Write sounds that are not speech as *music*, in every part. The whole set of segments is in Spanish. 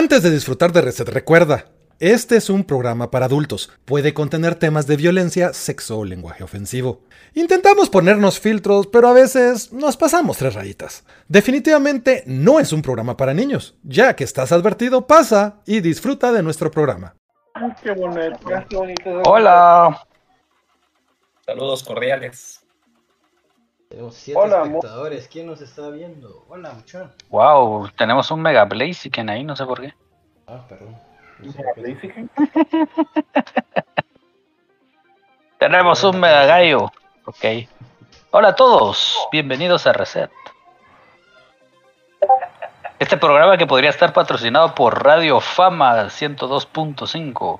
Antes de disfrutar de Reset, recuerda, este es un programa para adultos. Puede contener temas de violencia, sexo o lenguaje ofensivo. Intentamos ponernos filtros, pero a veces nos pasamos tres rayitas. Definitivamente no es un programa para niños. Ya que estás advertido, pasa y disfruta de nuestro programa. Qué bonito, qué bonito. Hola. Saludos cordiales. Tenemos siete Hola, mo- espectadores. ¿Quién nos está viendo? Hola, muchacho. Wow, tenemos un Mega Blaziken ahí, no sé por qué. Ah, perdón. *laughs* Tenemos un Mega Gallo. Ok. Hola a todos, bienvenidos a Reset. Este programa que podría estar patrocinado por Radio Fama 102.5,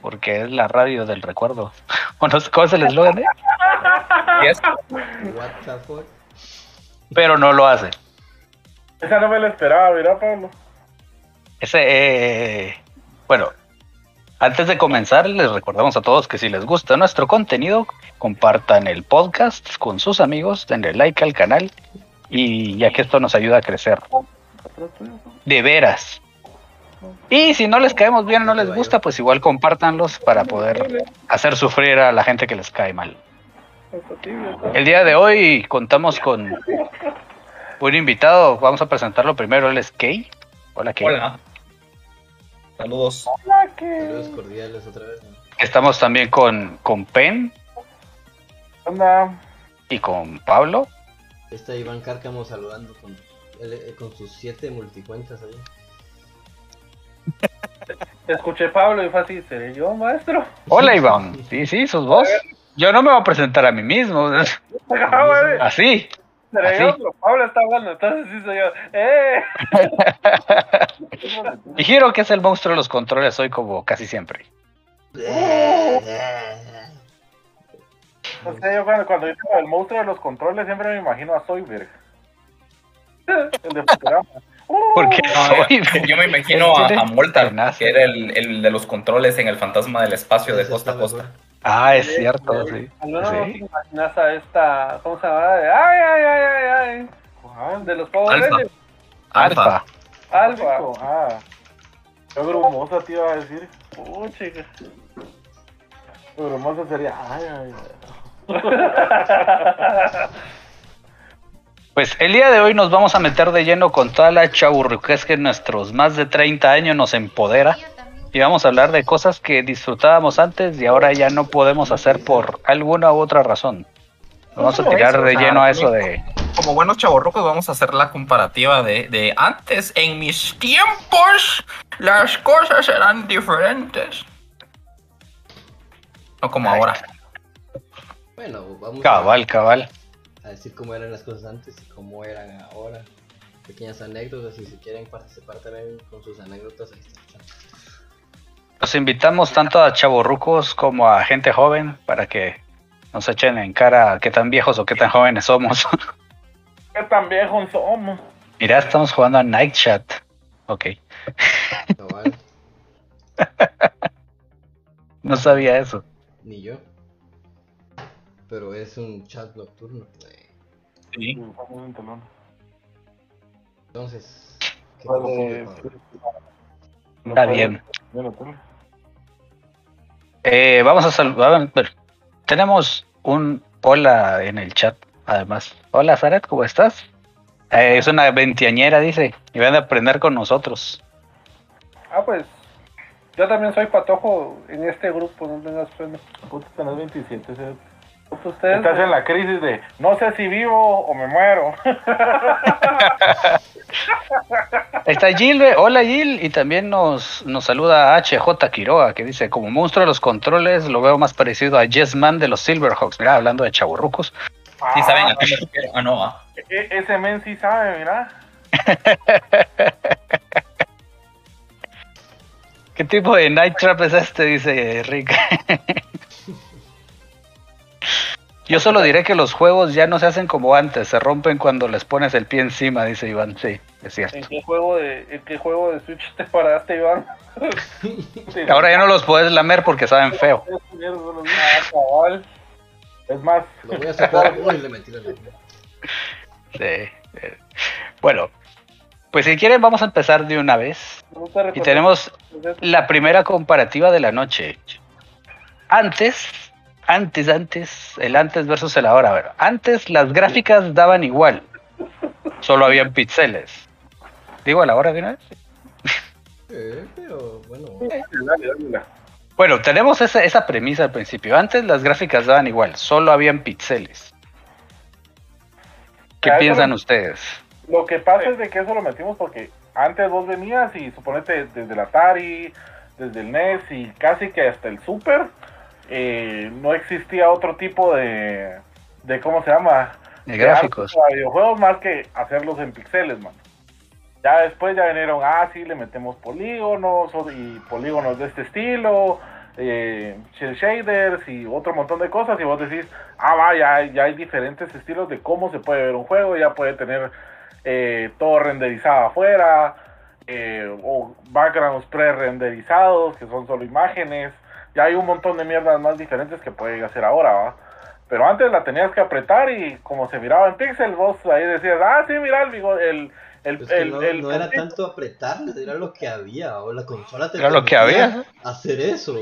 porque es la radio del recuerdo. *laughs* Bueno, ¿cómo es el eslogan? Y es- What the fuck? Pero no lo hace. Esa no me la esperaba, mira, Pablo. Ese, eh, bueno, antes de comenzar, les recordamos a todos que si les gusta nuestro contenido, compartan el podcast con sus amigos, denle like al canal y ya que esto nos ayuda a crecer. De veras. Y si no les caemos bien o no les gusta, pues igual compártanlos para poder hacer sufrir a la gente que les cae mal. El día de hoy contamos con un invitado, vamos a presentarlo primero, él es Kay. Hola Kay. Hola. Saludos. Saludos cordiales otra vez. ¿no? Estamos también con, con Pen Anda. y con Pablo. Está Iván Cárcamo saludando con, eh, con sus siete multicuentas ahí. Te escuché, Pablo, y fue así, ¿seré yo, maestro? Hola Iván. Sí, sí, sos vos. Yo no me voy a presentar a mí mismo. *laughs* *laughs* Ah. Así. ¿Seré así. Pablo está hablando, entonces sí soy yo. ¡Eh! *laughs* Y Giro, que es el monstruo de los controles hoy como casi siempre. No sé, yo cuando, cuando digo el monstruo de los controles siempre me imagino a Soyberg. El de Futurama. Porque No, yo me imagino a, a Moltar, Buenazo. que era el, el de los controles en el fantasma del espacio de costa a costa. Ah, es cierto, sí. Al menos no te Sí. imaginas a esta, ¿cómo se llama? Ay, ay, ay, ay, ay. ¿Cuál? De los Power Alfa. Rangers. Alfa. Alfa. Ah. Qué grumosa te iba a decir. Pucha. Qué grumosa sería. Ay, ay, ay. *laughs* Pues el día de hoy nos vamos a meter de lleno con toda la chaburruquez que nuestros más de 30 años nos empodera. Y vamos a hablar de cosas que disfrutábamos antes y ahora ya no podemos hacer por alguna u otra razón. Vamos a tirar eso, de lleno a eso de... Como buenos chavorrucos vamos a hacer la comparativa de, de antes. En mis tiempos las cosas eran diferentes. No como Ay. ahora. Bueno, vamos Cabal, cabal. a, a decir cómo eran las cosas antes y cómo eran ahora. Pequeñas anécdotas y si quieren participar también con sus anécdotas, ahí está. Los invitamos tanto a chavorrucos como a gente joven para que nos echen en cara qué tan viejos o qué tan jóvenes somos. *laughs* ¿Qué tan viejos somos? Mira, estamos jugando a Night Chat. Ok, *laughs* no sabía eso. ni yo. Pero es un chat nocturno. Sí. Entonces, ¿qué Bueno, Pablo? Está bien. Eh, vamos a saludar. tenemos un hola en el chat, además. Hola, Zaret, ¿cómo estás? Eh, es una veinteañera, dice, y van a aprender con nosotros. Ah, pues. Yo también soy patojo en este grupo, no tengas pena. Puta, tenés 27, ¿sí? Ustedes. Estás en la crisis de no sé si vivo o me muero. *laughs* Está ve. hola Jill, y también nos, nos saluda HJ Quiroga, que dice, como monstruo de los controles, lo veo más parecido a Yes Man de los Silverhawks. Mira, hablando de chaburrucos. Sí saben a qué me refiero. Ah, no. ah. E- ese men sí sabe, mira. *laughs* ¿Qué tipo de Night Trap es este? Dice Rick. *laughs* Yo solo diré que los juegos ya no se hacen como antes, se rompen cuando les pones el pie encima, dice Iván. Sí, es cierto. ¿En qué juego de, en qué juego de Switch te paraste, Iván? *laughs* Ahora ya no los puedes lamer porque saben feo. *laughs* Ah. Es más, Lo voy a sacar uy, le metí la. Sí. eh, Bueno, Pues si quieren vamos a empezar de una vez. Y tenemos la primera comparativa de la noche. Antes, antes, antes, el antes versus el ahora. A ver, antes las gráficas daban igual. Solo habían píxeles. Digo a la hora de una vez. Eh, pero bueno. Bueno, tenemos esa, esa premisa al principio. Antes las gráficas daban igual, solo habían píxeles. ¿Qué piensan ustedes? Lo que pasa es de que eso lo metimos porque antes vos venías y suponete desde el Atari, desde el NES y casi que hasta el Super, eh, no existía otro tipo de, de ¿cómo se llama? De gráficos. videojuegos más que hacerlos en píxeles, man. Ya después ya vinieron, ah, sí, le metemos polígonos y polígonos de este estilo, eh, shaders y otro montón de cosas y vos decís, ah, va, ya, ya hay diferentes estilos de cómo se puede ver un juego, ya puede tener eh, todo renderizado afuera, eh, o backgrounds pre-renderizados, que son solo imágenes. Ya hay un montón de mierdas más diferentes que puede hacer ahora, ¿va? Pero antes la tenías que apretar y como se miraba en pixel, vos ahí decías, ah, sí, mira el, el, el, el, no, era tanto apretar, era lo que había, o la consola te era lo que había. hacer eso.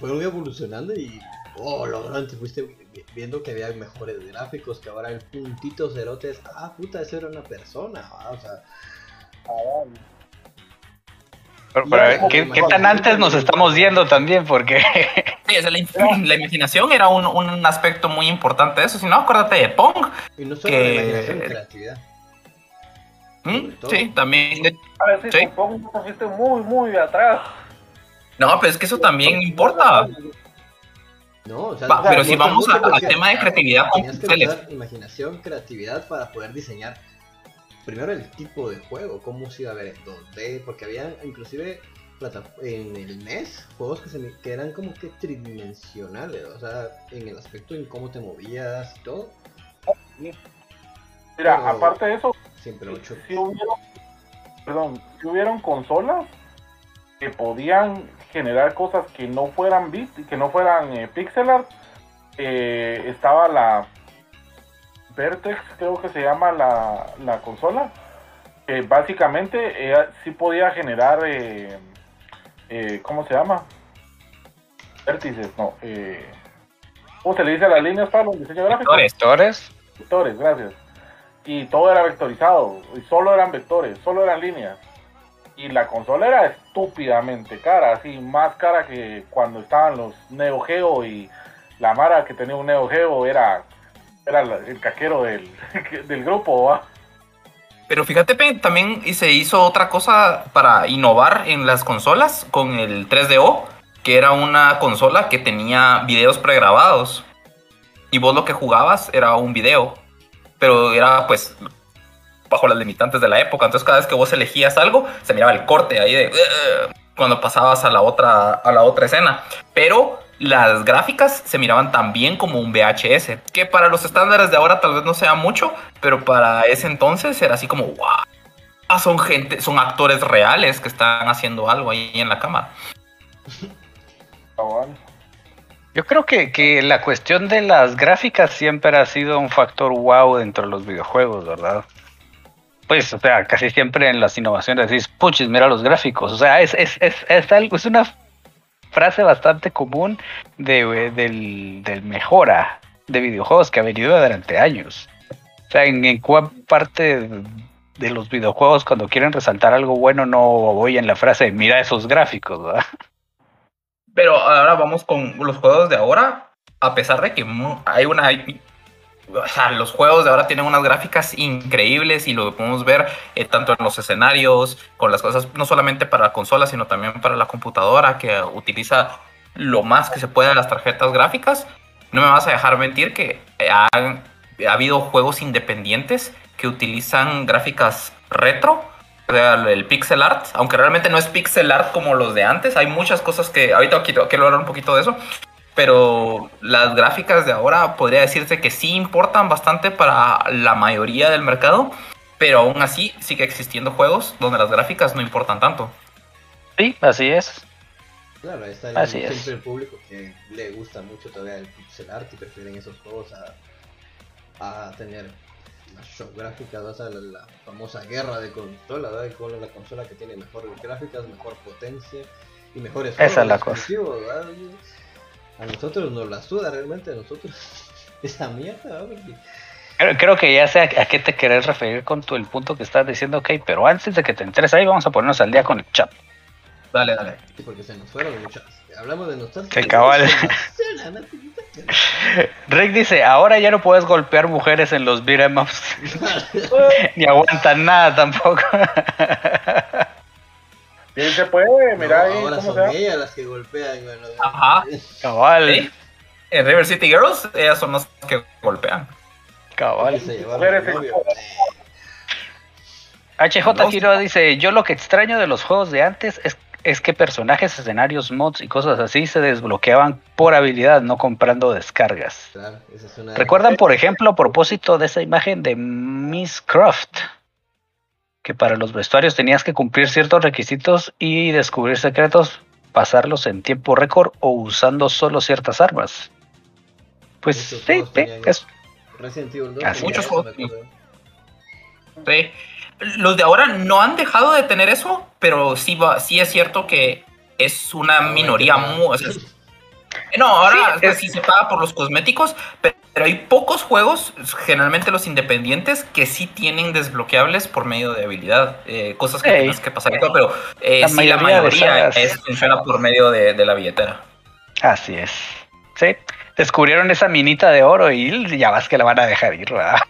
Fueron evolucionando y, oh, lo grande, fuiste viendo que había mejores gráficos, que ahora el puntito cerote ah, puta, eso era una persona, o sea... Pero, ¿qué, tan antes nos estamos yendo también? Porque... *laughs* Sí, *clears throat* la, imaginación era un, un, aspecto muy importante de eso. Si no, acuérdate de Pong. Y no solo que... la imaginación, creatividad. ¿Mm? Sí, también. A ver, sí, Pong fuiste muy, muy atrás. No, pero es que eso también importa. No, o sea, pero si vamos al tema de creatividad, tenías que imaginación, creatividad para poder diseñar primero el tipo de juego, cómo se iba a ver en 2D, porque había inclusive en el NES juegos que, se, que eran como que tridimensionales, o sea, en el aspecto en cómo te movías y todo. Mira, aparte de eso, siempre si, si hubieron, perdón, si hubieron consolas que podían generar cosas que no fueran bit, que no fueran eh, pixel art. Eh, estaba la Vertex, creo que se llama la, la consola. que básicamente eh, sí podía generar, ¿cómo se llama? Vértices, no. ¿Cómo se le dice a las líneas para los diseño gráfico? Vectores. Vectores, gracias. Y todo era vectorizado, y solo eran vectores, solo eran líneas y la consola era estúpidamente cara, así más cara que cuando estaban los Neo Geo y la Mara que tenía un Neo Geo era, era el caquero del, *laughs* del grupo. Pero fíjate, también se hizo otra cosa para innovar en las consolas con el 3DO, que era una consola que tenía videos pregrabados. Y vos lo que jugabas era un video. Pero era pues bajo las limitantes de la época. Entonces cada vez que vos elegías algo, se miraba el corte ahí de cuando pasabas a la otra a la otra escena. Pero las gráficas se miraban también como un VHS, que para los estándares de ahora tal vez no sea mucho, pero para ese entonces era así como wow. Son gente, son actores reales que están haciendo algo ahí en la cámara. Yo creo que, que, la cuestión de las gráficas siempre ha sido un factor wow dentro de los videojuegos, ¿verdad? pues, o sea, casi siempre en las innovaciones decís, puches, mira los gráficos. O sea, es, es, es, es algo, es una frase bastante común de, del, mejora de videojuegos que ha venido durante años. O sea, en, en cuál parte de, los videojuegos cuando quieren resaltar algo bueno no voy en la frase, mira esos gráficos. Pero ahora vamos con los juegos de ahora, a pesar de que hay una o sea, los juegos de ahora tienen unas gráficas increíbles y lo podemos ver eh, tanto en los escenarios, con las cosas, no solamente para la consola, sino también para la computadora, que utiliza lo más que se puede de las tarjetas gráficas. No me vas a dejar mentir que eh, ha, habido juegos independientes que utilizan gráficas retro, el pixel art, aunque realmente no es pixel art como los de antes, hay muchas cosas que ahorita quiero, quiero hablar un poquito de eso, pero las gráficas de ahora podría decirse que sí importan bastante para la mayoría del mercado, pero aún así sigue existiendo juegos donde las gráficas no importan tanto. Sí, así es. Claro, está siempre el público que le gusta mucho todavía el pixel art y prefieren esos juegos a, a tener las show gráficas, vas a la, la famosa guerra de consola, ¿verdad? ¿Cuál es la consola que tiene mejores gráficas, mejor potencia y mejores Esa es la cosa. A nosotros nos la suda realmente, a nosotros *laughs* esa mierda. Porque Creo, creo que ya sé a, a qué te querés referir con tu, el punto que estás diciendo, ok, pero antes de que te entres ahí, vamos a ponernos al día con el chat. Dale, dale. Sí, porque se nos fueron muchas. Hablamos de nostalgia. Qué cabal. *laughs* Rick dice, ahora ya no puedes golpear mujeres en los beat 'em ups, *laughs* ni aguantan nada tampoco. Y se puede, mira ahí ahora cómo son se ellas las que golpean. Bueno, Ajá. cabal, Sí. En River City Girls, ellas son las que golpean. cabal. se. HJ Giro dice, yo lo que extraño de los juegos de antes es, es que personajes, escenarios, mods y cosas así se desbloqueaban por habilidad, no comprando descargas. Claro, esa es una- ¿Recuerdan, por ejemplo, a propósito de esa imagen de Miss Croft? Que para los vestuarios tenías que cumplir ciertos requisitos y descubrir secretos, pasarlos en tiempo récord o usando solo ciertas armas. Pues sí, es- Resident Evil 2. Así tenía Muchos juegos. Sí. Los de ahora no han dejado de tener eso, pero sí, va, sí es cierto que es una minoría muy... o sea, no, ahora Sí, es- sí se paga por los cosméticos, pero, hay pocos juegos, generalmente los independientes, que sí tienen desbloqueables por medio de habilidad. eh, cosas que Ey. tienes que pasar y todo, pero eh, La sí, la mayoría de mayoría es, funciona por medio de, de la billetera. así es. Sí, descubrieron esa minita de oro y ya vas que la van a dejar ir, ¿verdad?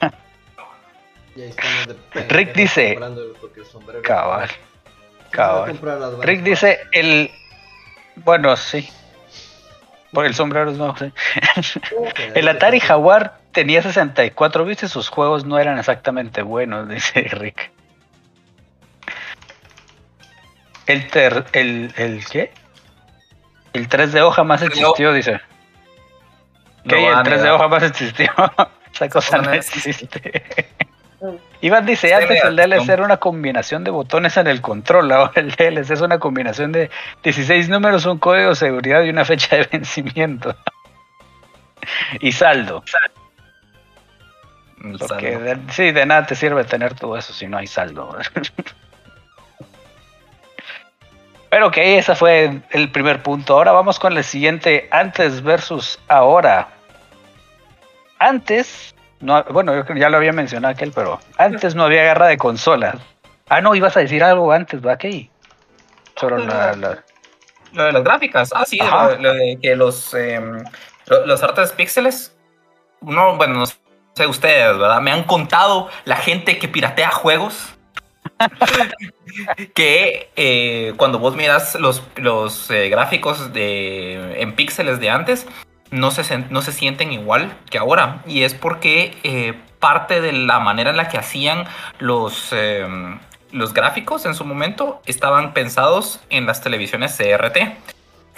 Y ahí estamos de pendejos *laughs* Rick dice- Cabal. ¿Quién va a cabal. Rick dice el... Bueno, sí. Por el sombrero es nuevo, sí. *laughs* El Atari Jaguar tenía 64 bits y sus juegos no eran exactamente buenos, *laughs* dice Rick. El ter, el, el ¿qué? El 3 de hoja más existió, dice. ¿Qué? No el a 3 de hoja más existió. *laughs* Esa cosa no no existe. Iván dice, antes el DLC era una combinación de botones en el control, ahora el DLC es una combinación de 16 números, un código de seguridad y una fecha de vencimiento. y saldo. El Porque saldo. de- sí, de nada te sirve tener todo eso si no hay saldo. *laughs* Pero ok, ese fue el primer punto. Ahora vamos con el siguiente, antes versus ahora. Antes, no, bueno, yo creo ya lo había mencionado aquel, pero antes no había guerra de consolas. Ah, no, ibas a decir algo antes, ¿va? ¿Qué? Sobre la, la- Lo de las gráficas, ah, sí, lo, lo de que los, em, lo- los artes píxeles, no, bueno, no sé ustedes, ¿verdad? Me han contado la gente que piratea juegos. *laughs* que eh, cuando vos miras los, los eh, gráficos de, en píxeles de antes, no se, no se sienten igual que ahora. Y es porque eh, parte de la manera en la que hacían los, em, los gráficos en su momento estaban pensados en las televisiones CRT.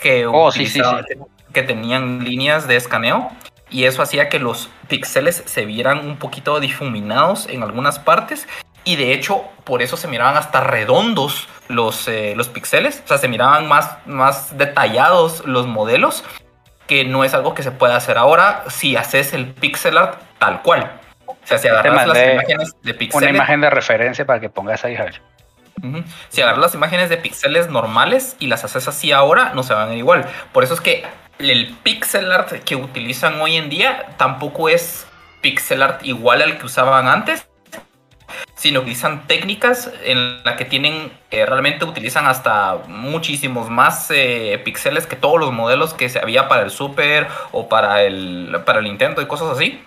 Que, Oh, sí, sí, utilizaban- que tenían líneas de escaneo. Y eso hacía que los píxeles se vieran un poquito difuminados en algunas partes. Y de hecho, por eso se miraban hasta redondos los, eh, los píxeles. O sea, se miraban más, más detallados los modelos. Que no es algo que se puede hacer ahora si haces el pixel art tal cual. O sea, si agarras las imágenes de una píxeles. imagen de referencia para que pongas ahí, Javier. Ujú. Si agarras las imágenes de píxeles normales y las haces así ahora, no se van a ver igual. Por eso es que el pixel art que utilizan hoy en día tampoco es pixel art igual al que usaban antes, sino utilizan técnicas en la que tienen, realmente utilizan hasta muchísimos más eh, píxeles que todos los modelos que se había para el Super o para el, para el Nintendo y cosas así.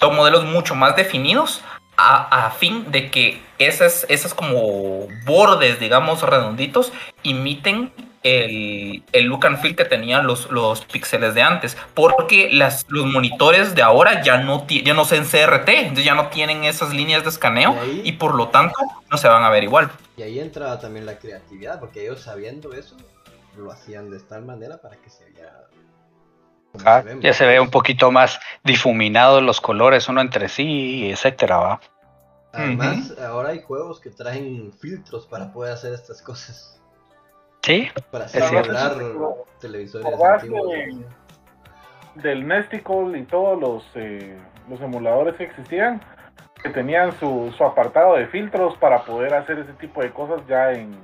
Son modelos mucho más definidos a, a fin de que esas, esas como bordes, digamos, redonditos, imiten el, el look and feel que tenían los, los píxeles de antes. Porque las, los monitores de ahora ya no, ya no son CRT, entonces ya no tienen esas líneas de escaneo Y ahí- y por lo tanto no se van a ver igual. Y ahí entra también la creatividad, porque ellos sabiendo eso, lo hacían de tal manera para que se viera. Ah, ven, ya se ve un poquito más difuminados los colores uno entre sí, etcétera, ¿va? Además, ahora hay juegos que traen filtros para poder hacer estas cosas. Sí, Para simular televisores ¿Acordás antiguos. de- del Nesticle y todos los, eh, los emuladores que existían, que tenían su, su apartado de filtros para poder hacer ese tipo de cosas ya en, en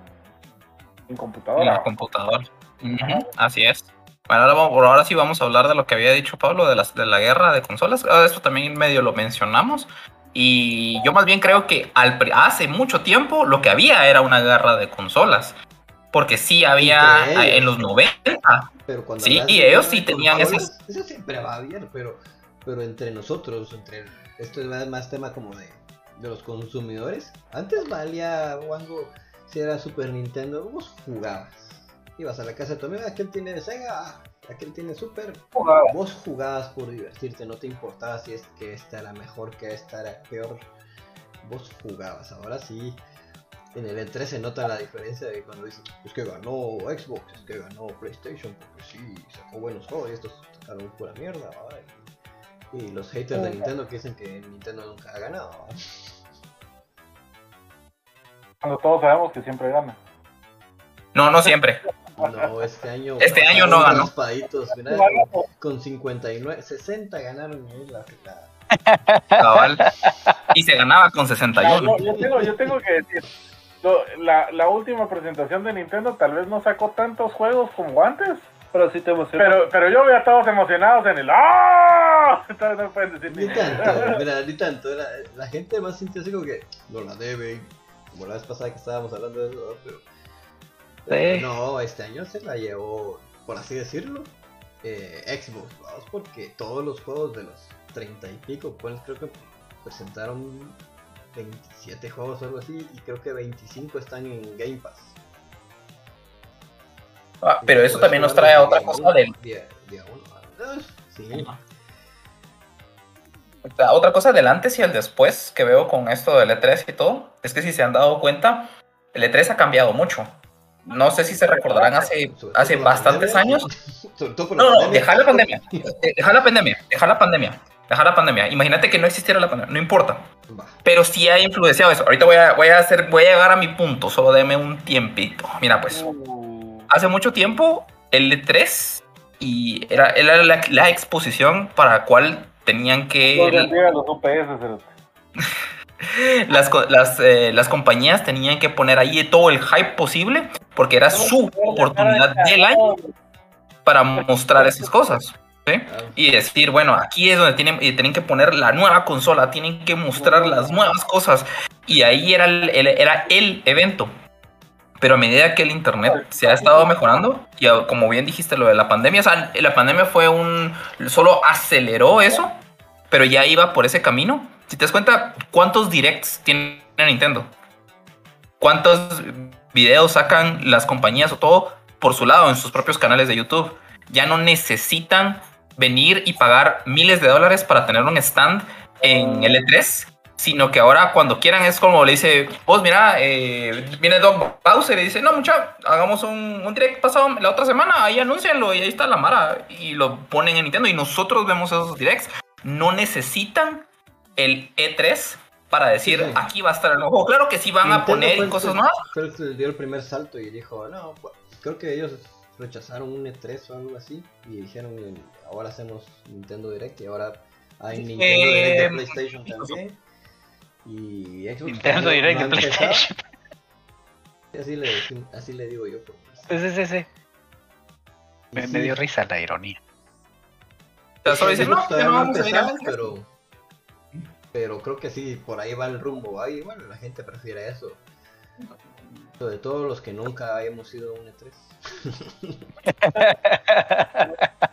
En computadora. la computadora. Así es. Bueno, ahora, vamos- por ahora sí vamos a hablar de lo que había dicho Pablo, de, las, de la guerra de consolas. Ah, Esto también medio lo mencionamos. Y yo más bien creo que al, hace mucho tiempo lo que había era una guerra de consolas. Porque sí había ellos. eh, en los 90. Pero cuando Sí, y ellos sí tenían esas- Eso siempre va bien, pero, pero entre nosotros, entre esto es más, más tema como de, de los consumidores. Antes valía Wango si era Super Nintendo, vos jugabas. Ibas a la casa de tu amigo, aquel tiene Sega, ah, aquel tiene Super. Vos jugabas por divertirte, no te importaba si es que esta era mejor, que esta era peor. Vos jugabas, ahora sí. En el E3 se nota la diferencia de cuando dicen, es que ganó Xbox, es que ganó PlayStation, porque sí, sacó buenos juegos y estos sacaron pura mierda. ¿va? Y, los haters de Nintendo que dicen que Nintendo nunca ha ganado. Cuando todos sabemos que siempre gana. No, no siempre. No, este año. Este año no ganó. raspaditos, mira, con, con 59, 60 ganaron ahí la, la- Cabal. Y se ganaba con Ah, 61. yo, yo tengo, yo tengo que decir, lo- la, la última presentación de Nintendo tal vez no sacó tantos juegos como antes. Pero sí te emociona. Pero, pero yo veo a todos emocionados en el ¡Ah! *laughs* Entonces no pueden decir Ni tanto, mira, ni tanto. La, *laughs* la gente más sintió así como que no la deben. Como la vez pasada que estábamos hablando de eso, ¿no? pero. pero Sí. no, este año se la llevó, por así decirlo, eh, Xbox, vamos, porque todos los juegos de los 30 y pico, pues creo que presentaron 27 juegos o algo así, y creo que 25 están en Game Pass. Ah, pero eso también nos trae de otra cosa uno, del, Día, día uno, sí. Otra cosa del antes y el después que veo con esto del E3 y todo, es que si se han dado cuenta, el E3 ha cambiado mucho. No sé si se recordarán hace, hace bastantes años. *laughs* No, no, dejar la pandemia. eh, Dejar la pandemia. Dejar la pandemia. Dejar la pandemia. Imagínate que no existiera la pandemia. No importa. Pero sí ha influenciado eso. Ahorita voy a, voy a hacer, voy a llegar a mi punto. Solo deme un tiempito. Mira, pues. Hace mucho tiempo, el E3 y era, era la, la exposición para la cual tenían que los UPS, *laughs* las, las, eh, las compañías tenían que poner ahí todo el hype posible porque era su oportunidad del año para mostrar esas cosas. ¿Sí? Y decir, bueno, aquí es donde tienen, tienen que poner la nueva consola, tienen que mostrar las nuevas cosas. Y ahí era el, el- era el evento. Pero a medida que el internet se ha estado mejorando, y como bien dijiste lo de la pandemia, o sea, la pandemia fue un. solo aceleró eso, pero ya iba por ese camino. Si te das cuenta, ¿cuántos directs tiene Nintendo? ¿Cuántos videos sacan las compañías o todo por su lado en sus propios canales de YouTube? Ya no necesitan venir y pagar miles de dólares para tener un stand en L3, sino que ahora cuando quieran es como le dice, vos mira, eh, viene Doc Bowser y dice, no mucha, hagamos un, un direct pasado la otra semana, ahí anúncianlo y ahí está la Mara y lo ponen en Nintendo y nosotros vemos esos directs. No necesitan el E3 para decir, Sí, sí. aquí va a estar el nuevo juego. Claro que sí van a poner el cosas. Fue el que dio el primer salto y dijo, no, pues, creo que ellos rechazaron un E3 o algo así y dijeron, ahora hacemos Nintendo Direct y ahora hay Nintendo Direct de eh, PlayStation también. Y Xbox Nintendo Direct de. PlayStation. Así le, decim- así le digo yo. Pues. Sí, sí, sí, Me, sí, me dio risa la ironía. O sea, solo dicen, Xbox no, no no ha vamos a ir a empezado, Netflix". pero, pero creo que sí, por ahí va el rumbo. Ahí, bueno, la gente prefiere eso. Sobre todo los que nunca hemos ido a un E E3. *laughs*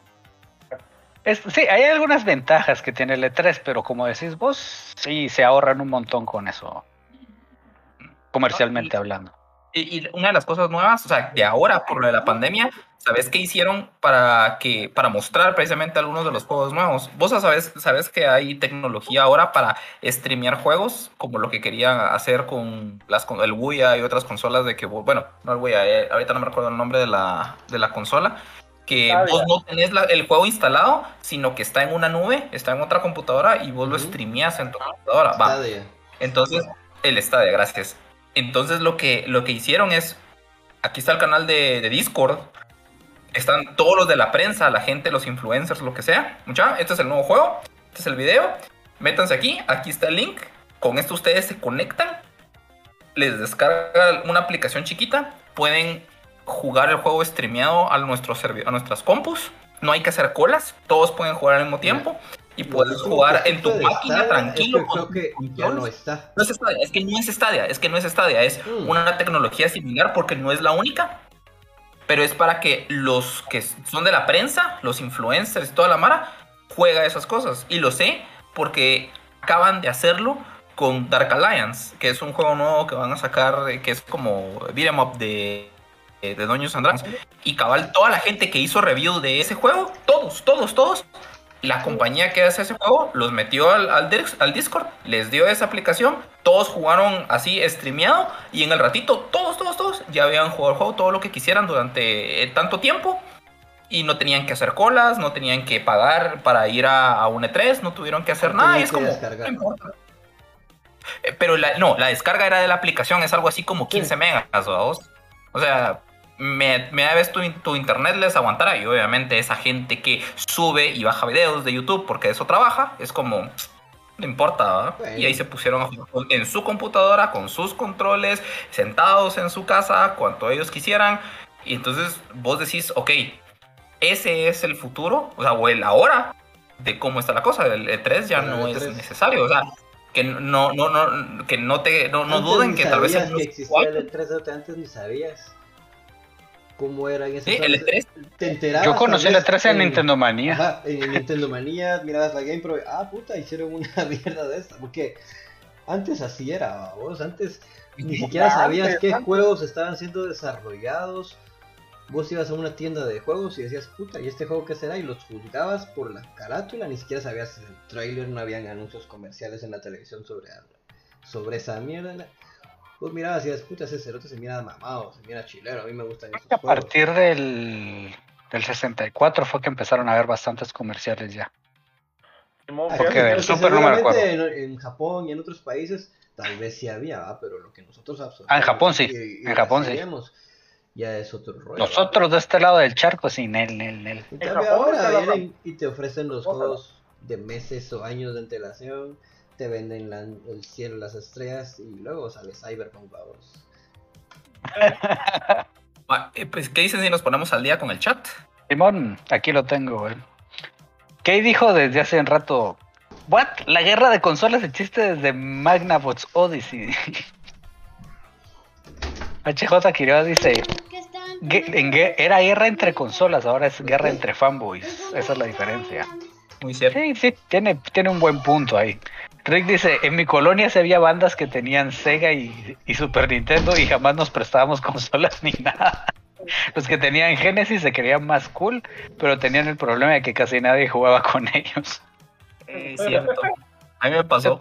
Es- sí, hay algunas ventajas que tiene el E3, pero como decís vos, sí se ahorran un montón con eso, comercialmente hablando. Y, y una de las cosas nuevas, o sea, de ahora, por lo de la pandemia, ¿sabes qué hicieron para que para mostrar precisamente algunos de los juegos nuevos? Vos sabes, sabes que hay tecnología ahora para streamear juegos, como lo que querían hacer con las con el Ouya y otras consolas de que, bueno, no el Ouya, eh, ahorita no me recuerdo el nombre de la, de la consola, que Ah, vos ya. no tenés la- el juego instalado, sino que está en una nube, está en otra computadora y vos lo Ujú. streameas en tu computadora. Va. Stadia. Entonces, el Stadia, gracias. Entonces lo que, lo que hicieron es, aquí está el canal de, de Discord, están todos los de la prensa, la gente, los influencers, lo que sea. Mucha, este es el nuevo juego, este es el video, métanse aquí, aquí está el link Con esto ustedes se conectan, les descarga una aplicación chiquita, pueden jugar el juego streameado a, nuestros servi- a nuestras compus. No hay que hacer colas, todos pueden jugar al mismo tiempo y puedes jugar en tu máquina Stadia tranquilo. es que con que no está. No es Stadia, es que no es Stadia, es que no es Stadia, es Mm. una tecnología similar porque no es la única, pero es para que los que son de la prensa, los influencers toda la mara, juega esas cosas. Y lo sé porque acaban de hacerlo con Dark Alliance, que es un juego nuevo que van a sacar, eh, que es como beat'em up de, de Dungeons and Dragons. Y cabal, toda la gente que hizo review de ese juego, todos, todos, todos, la compañía que hace ese juego los metió al, al, Dis- al Discord, les dio esa aplicación, todos jugaron así streameado y en el ratito todos, todos, todos ya habían jugado el juego todo lo que quisieran durante eh, tanto tiempo y no tenían que hacer colas, no tenían que pagar para ir a, a un E3, no tuvieron que hacer nada y es como... descargar. no importa. Eh, Pero la, no, la descarga era de la aplicación, es algo así como 15 megas, ¿vamos? O sea, me, me vez tu, tu internet les aguantará y obviamente esa gente que sube y baja videos de YouTube porque eso trabaja, es como, no importa. Bueno. Y ahí se pusieron a jugar en su computadora, con sus controles, sentados en su casa, cuanto ellos quisieran. Y entonces vos decís, ok, ese es el futuro, o sea, o el ahora de cómo está la cosa. El E3 ya Pero no el es E3. necesario, o sea, que no, no, no, que no te, no, no duden que tal vez que existía el E3 antes ni sabías cómo eran esos Sí, el E años. E3 Te enterabas. Yo conocí la vez, 13 en Nintendo Manía. Ajá, en Nintendo Manía mirabas la GamePro y, ah, puta, hicieron una *laughs* mierda de esta. Porque antes así era, vos, antes ni siquiera Antes, sabías qué antes. juegos estaban siendo desarrollados. Vos ibas a una tienda de juegos y decías, puta, ¿y este juego qué será? Y los juzgabas por la carátula, ni siquiera sabías el trailer, no habían anuncios comerciales en la televisión sobre, sobre esa mierda. Vos mirabas y decías, puta, ese cerote se mira mamado, se mira chilero, a mí me gustan esos A juegos. partir del, del 64 fue que empezaron a haber bastantes comerciales ya. Porque del Super no me seguramente En, en Japón y en otros países tal vez sí había, ¿va? pero lo que nosotros absorbemos Ah, en Japón sí, y- y en Japón sí. ya es otro rollo. ¿va? Nosotros de este lado del charco, sí, nel, nel, nel. En En cambio Japón ahora vienen y te ofrecen los juegos de meses o años de antelación, te venden la- el cielo, las estrellas y luego sale Cyberpunk, vamos. *laughs* Ah, eh, Pues, ¿qué dicen si nos ponemos al día con el chat? Simón, aquí lo tengo, güey. Kay dijo desde hace un rato, ¿What? La guerra de consolas existe desde Magnavox Odyssey. *laughs* HJ Quiroga dice, "Gue- en gue- era guerra entre consolas, ahora es guerra entre fanboys. Esa es la diferencia. Muy cierto. Sí, sí, tiene, tiene un buen punto ahí. Rick dice, en mi colonia se había bandas que tenían Sega y, y Super Nintendo y jamás nos prestábamos *laughs* consolas ni nada. Los que tenían Genesis se creían más cool, pero tenían el problema de que casi nadie jugaba con *laughs* ellos. Eh, cierto. A mí me pasó.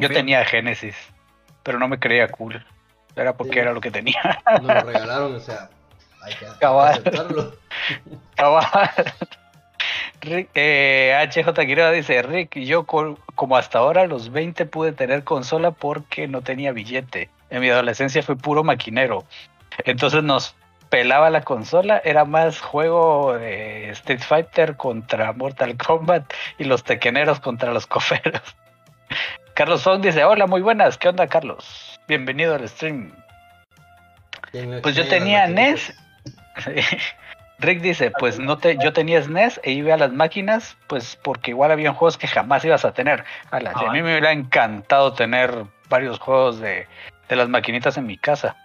Yo tenía Genesis, pero no me creía cool. Era porque Sí. era lo que tenía. Nos lo regalaron, o sea, hay que Cabal. aceptarlo. Cabal. Rick, eh, HJ Quiroga dice, Rick, yo como hasta ahora a los 20 pude tener consola porque no tenía billete. En mi adolescencia fui puro maquinero. Entonces nos pelaba la consola, era más juego de Street Fighter contra Mortal Kombat y los tequeneros contra los coferos. *laughs* Carlos Fong dice, hola, muy buenas, ¿qué onda Carlos? Bienvenido al stream. Pues yo tenía NES. *laughs* Rick dice, pues no te, yo tenía SNES e iba a las máquinas, pues porque igual habían juegos que jamás ibas a tener. A mí me hubiera encantado tener varios juegos de, de las maquinitas en mi casa.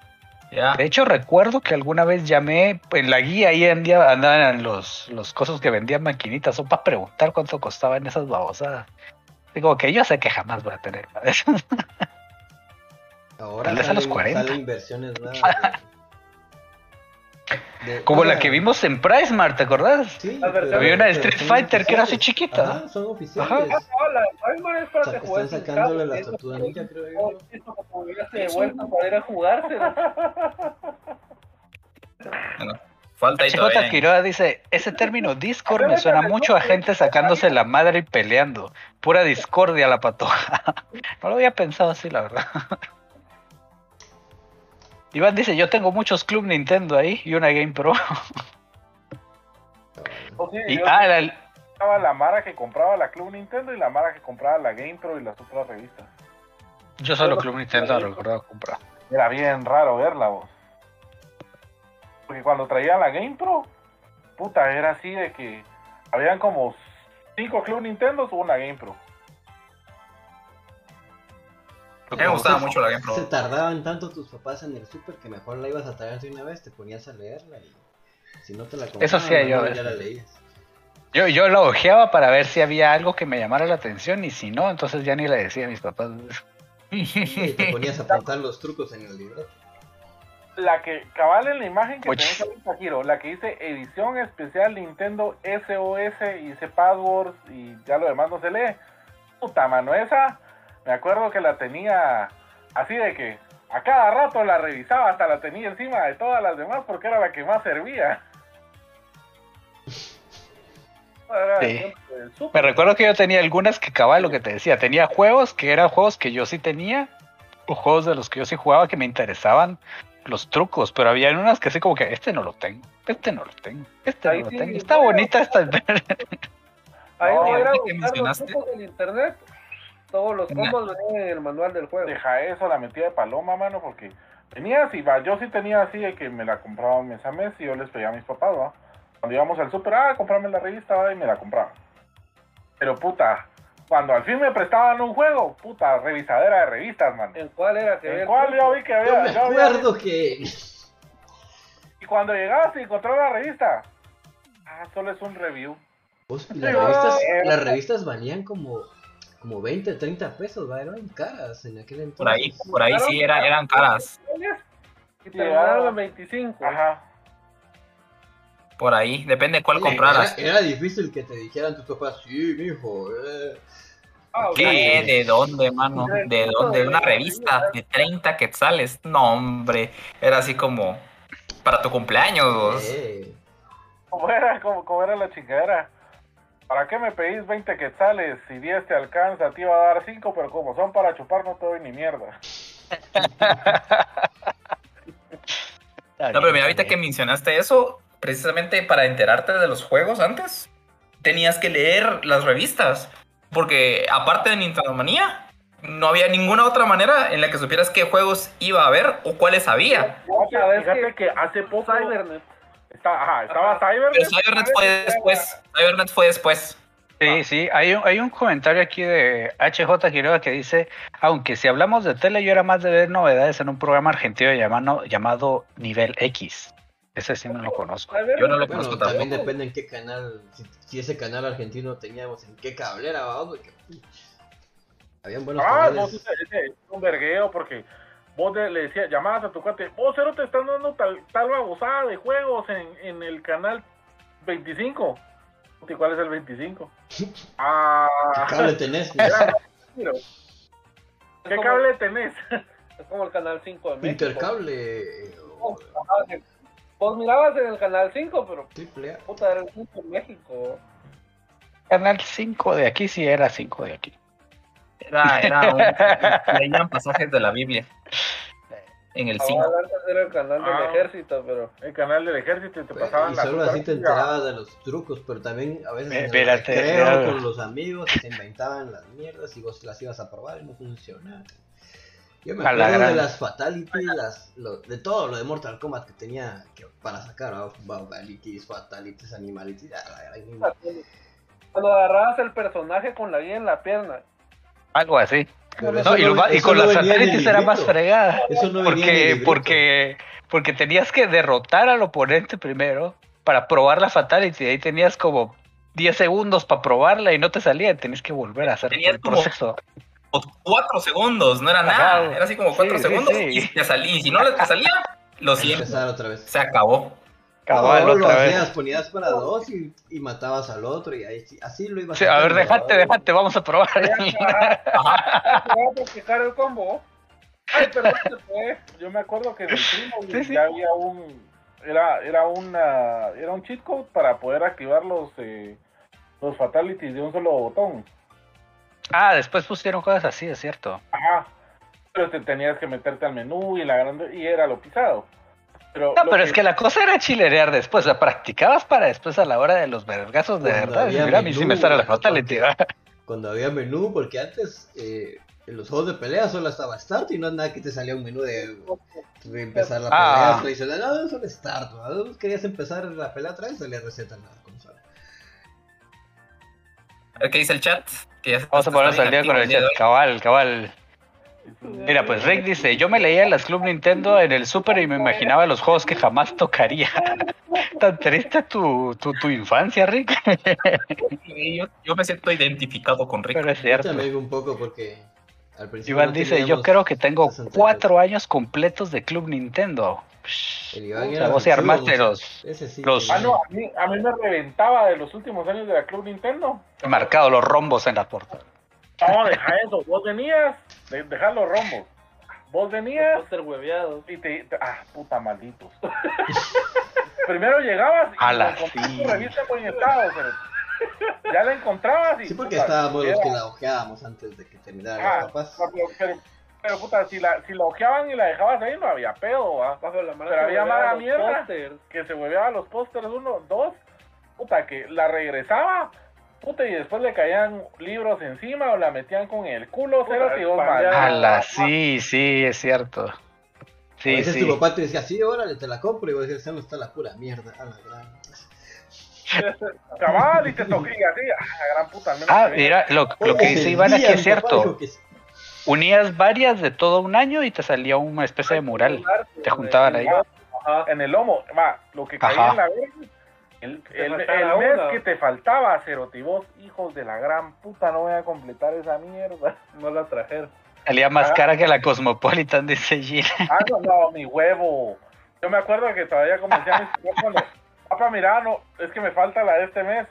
De hecho, recuerdo que alguna vez llamé en la guía ahí en día andaban los, los cosas que vendían maquinitas, o para preguntar cuánto costaban esas babosadas. Digo que yo sé que jamás voy a tener una de esas. Ahora Tal vez a los salen- 40. salen versiones nuevas. *laughs* de- Como la que vimos en Pricemart, ¿te acordás? Sí, Había una de Street Fighter que era así chiquita. Ajá, son oficiales. Ajá. Ah, la Primer es para Sa- que están juegues en sacándole la tortuga ninja, creo yo. poquito como hubiese de vuelta para ir a jugarse. Bueno, falta ahí HJ todavía. Quiroga dice, ese término Discord me suena mucho a gente sacándose la madre y peleando. Pura discordia la patoja. *laughs* No lo había pensado así, la verdad. Iván dice, yo tengo muchos Club Nintendo ahí y una Game Pro. *laughs* Y, yo ah, la- estaba la Mara que compraba la Club Nintendo y la Mara que compraba la GamePro y las otras revistas. Yo solo Club Nintendo recordaba comprar. Era bien raro verla, vos. Porque cuando traía la Game Pro, puta, era así de que habían como cinco Club Nintendo o una Game Pro. A mí me gustaba mucho la Game Pro. Se tardaban tanto tus papás en el super que mejor la ibas a traer de una vez, te ponías a leerla y si no te la compraban, Eso hacía yo a mejor ya la leías. Yo, yo lo ojeaba para ver si había algo que me llamara la atención y si no, entonces ya ni le decía a mis papás. Y te ponías a apuntar los trucos en el libro. La que cabal en la imagen que tenés ahorita, Giro, la que dice edición especial Nintendo SOS y dice passwords y ya lo demás no se lee. Puta mano, esa me acuerdo que la tenía así de que a cada rato la revisaba, hasta la tenía encima de todas las demás porque era la que más servía. *laughs* Sí. Me recuerdo que yo tenía algunas que cabal lo que te decía. Tenía juegos que eran juegos que yo sí tenía, o juegos de los que yo sí jugaba que me interesaban los trucos, pero había unas que así como que este no lo tengo, este no lo tengo, este *laughs* Ahí no lo tengo. Está bonita esta. Ahí No, ahorita que buscar los mencionaste. trucos en internet. Todos los Nah. combos venían en el manual del juego. Deja eso, la metía de paloma, mano, porque tenía así, va, yo sí tenía así de que me la compraba mes a mes y yo les pedía a mis papás, va. Cuando íbamos al super, ah, comprame la revista, va, y me la compraban. Pero puta, cuando al fin me prestaban un juego, puta, revisadera de revistas, man. ¿En cuál era que cual truco? yo vi que Yo había, me yo había- acuerdo que y cuando llegaste y encontré la revista, ah, solo es un review. pues, las, revistas, las revistas valían como, como 20, 30 pesos, ¿va? eran caras en aquel entonces. Por ahí, por ahí sí era, eran caras. Y terminaron en 25. Ajá. Por ahí, depende de cuál Oye, compraras. Era, era difícil que te dijeran tus papás, sí, mijo, eh. Ah. ¿Qué? ¿De dónde, mano? ¿De dónde? ¿Una revista de 30 quetzales? No, hombre. Era así como para tu cumpleaños. eh. ¿Cómo era, cómo, cómo era la chingadera? ¿Para qué me pedís 20 quetzales? Si 10 te alcanza, te iba a dar 5, pero como son para chupar, no te doy ni mierda. No, pero mira, ahorita que mencionaste eso, precisamente para enterarte de los juegos antes, tenías que leer las revistas. Porque aparte de Nintendo Manía, no había ninguna otra manera en la que supieras qué juegos iba a haber o cuáles había. ¿Sabes Fíjate que hace poco Cybernet. Está- ajá, estaba Ajá. Cybernet. Pero Cybernet fue después. Cybernet fue después. Sí, sí, hay un, hay un comentario aquí de HJ Quiroga que dice, aunque si hablamos de tele, yo era más de ver novedades en un programa argentino llamado, llamado Nivel X. Ese sí no lo conozco. Yo no lo Bueno, conozco también tampoco. depende en qué canal, si, si ese canal argentino teníamos, en qué cablera, vamos, porque puch, habían buenos Ah, canales. ese- ese es un vergueo porque vos de- le decías, llamabas a tu cuate, vos cero te están dando tal, tal babosada de juegos en, en el canal 25. ¿Y cuál es el 25? *laughs* Ah, ¿Qué cable tenés? ¿qué como- cable tenés? Es como el canal 5 de México. Intercable o Ajá, que Vos mirabas en el canal 5, pero triple A. puta, era el 5 en México. Canal 5 de aquí sí era 5 de aquí. Era, era un, *laughs* leían pasajes de la Biblia. En el 5. Ahora antes era el canal del Ah. ejército, pero El canal del ejército y te Pues, pasaban y la solo así te enterabas de los trucos, pero también a veces en el recreo con los amigos se inventaban las mierdas y vos las ibas a probar y no funcionaban. Yo me la acuerdo de las fatalities, las, lo- de todo lo de Mortal Kombat que tenía que, para sacar ¿no? fatalities, fatalities, animalities. la cuando agarrabas el personaje con la guía en la pierna, Algo así. No, y, lo con no las satélites era más fregada. Eso no Porque, porque, porque tenías que derrotar al oponente primero para probar la fatality. Ahí tenías como 10 segundos para probarla y no te salía. Tenías que volver a hacer Tenías el como- proceso. O cuatro segundos, no era Ajá. nada. Era así como cuatro Sí, segundos sí. y te salí. Y si no te salía, lo siento. Empezar otra vez. Se acabó. Cabal, lo otra vez. hacías, ponías para dos y, y matabas al otro y ahí sí- así lo ibas Sí, a ver, déjate, déjate, vamos a probar. Voy a *laughs* practicar el combo. Ay, perdón. Yo me acuerdo que en el primo Sí, sí. ya había un era era una era un cheat code para poder activar los eh, los fatalities de un solo botón. Ah, después pusieron cosas así, es cierto. Ajá. Pero te tenías que meterte al menú y la grande y era lo pisado. Pero, No, pero es que la cosa era chilerear después. O sea, practicabas para después a la hora de los vergazos de verdad. Mira, a mí sí menú, me sale la fatality. ¿verdad? *laughs* Cuando había menú, porque antes eh, en los juegos de pelea solo estaba Start y no es nada que te salía un menú de, de empezar la Ah. pelea tradicional. No, solo Start. ¿no? Querías empezar la pelea otra vez, salía receta en la consola. A ver qué dice el chat. Que ya se- Vamos a ponernos al día con el chat. Cabal, cabal. Mira, pues Rick dice, yo me leía las Club Nintendo en el Super y me imaginaba los juegos que jamás tocaría. *laughs* Tan triste tu, tu, tu infancia, Rick. Yo, yo me siento identificado con Rick. Pero es cierto. también un poco porque al principio. Iván no dice, yo creo que tengo 64. cuatro años completos de Club Nintendo. El Iván O sea, era vos chido, armaste los- Ese sí. los- Ah, no, a mí, a mí me reventaba de los últimos años de la Club Nintendo. Marcado los rombos en la portada. No, deja eso. Vos venías, de, dejar los rombos. Vos venías Póster hueveado. y te, te- Ah, puta malditos. *laughs* Primero llegabas y Ala, encontrabas sí. tu revista en buen estado. pero Ya la encontrabas y. Sí, porque puta, estábamos los que la ojeábamos antes de que terminaran Ah, los papás. no, pero, pero, pero, puta, si la, si la ojeaban y la dejabas ahí, no había pedo, ¿va? Bajo la mano Pero había mala mierda. que se hueveaba los pósters uno, dos, puta, que la regresaba, puta, y después le caían libros encima o la metían con el culo, cero y dos. Ala, sí, sí, es cierto. a Sí, veces sí. tu papá te decía, sí, órale, te la compro. Y vos decías, no está la pura mierda. A la gran. Cabal, y te toqué así, ah, la gran puta, Ah, mira, lo, lo que dice Iván aquí es cierto. que. Unías varias de todo un año y te salía una especie de mural. Te juntaban ahí. Ajá. en el lomo, va, lo que caía Ajá. en la verga, el, mes que te faltaba, Cerote, y vos, hijos de la gran puta, no voy a completar esa mierda. *laughs* No la trajeron. Salía más Ah. cara que la Cosmopolitan, dice Gina. Ah, no, no, mi huevo. Yo me acuerdo que todavía como decía mis cuando, *laughs* papá, mira, no, es que me falta la de este mes.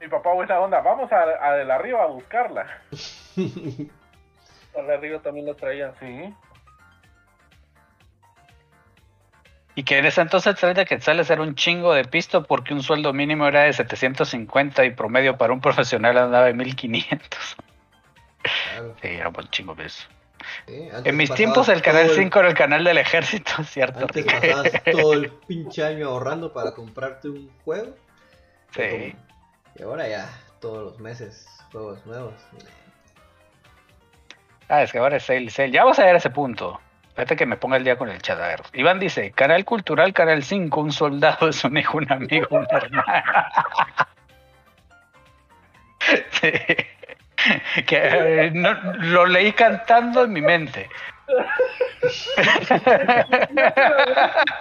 Mi papá, buena onda, vamos a, a de la arriba a buscarla. *laughs* A la arriba también la traían. Sí. Y que en ese entonces 30 quetzales era un chingo de pisto porque un sueldo mínimo era de 750 y promedio para un profesional andaba de 1500. Claro, Sí, era un buen chingo de eso. sí, En mis tiempos el canal todo 5 era el canal del ejército, *laughs* ¿cierto? Antes pasabas todo el pinche año ahorrando para comprarte un juego. Sí. Y ahora ya, todos los meses, juegos nuevos. Ah, es que ahora es sale, sale. Ya vamos a ver ese punto. Espérate que me ponga el día con el chat. A ver. Iván dice, canal cultural, canal 5, un soldado es un hijo, un amigo, un hermano. *laughs* Sí. Que eh, no- lo leí cantando en mi mente.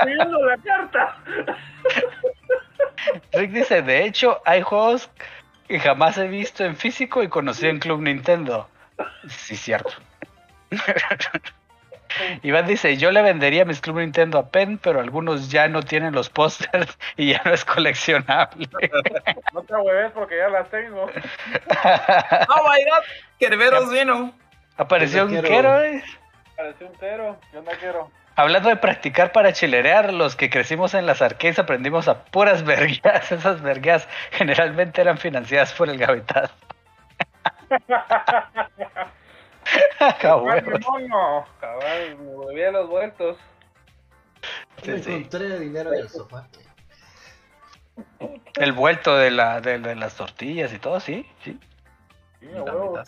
Pidiendo la carta. Rick dice, de hecho, hay juegos que jamás he visto en físico y conocí en Club Nintendo. Sí, cierto. *laughs* *laughs* Iván dice, yo le vendería mis Club Nintendo a Pen, pero algunos ya no tienen los pósters *laughs* y ya no es coleccionable. *laughs* No te hueves porque ya las tengo. ¡Oh, my God! Kerberos vino. Apareció un quiero- quero, eh. Pareció un cero. Yo no quiero. Hablando de practicar para chilerear, los que crecimos en las arcades aprendimos a puras vergueas. Esas vergueas generalmente eran financiadas por el gavetazo. *laughs* Cabrón. Cabal, me volvía los vueltos. Sí, encontré dinero en el sofá. El vuelto de, la, de, de las tortillas y todo, sí, sí. Sí, a huevo.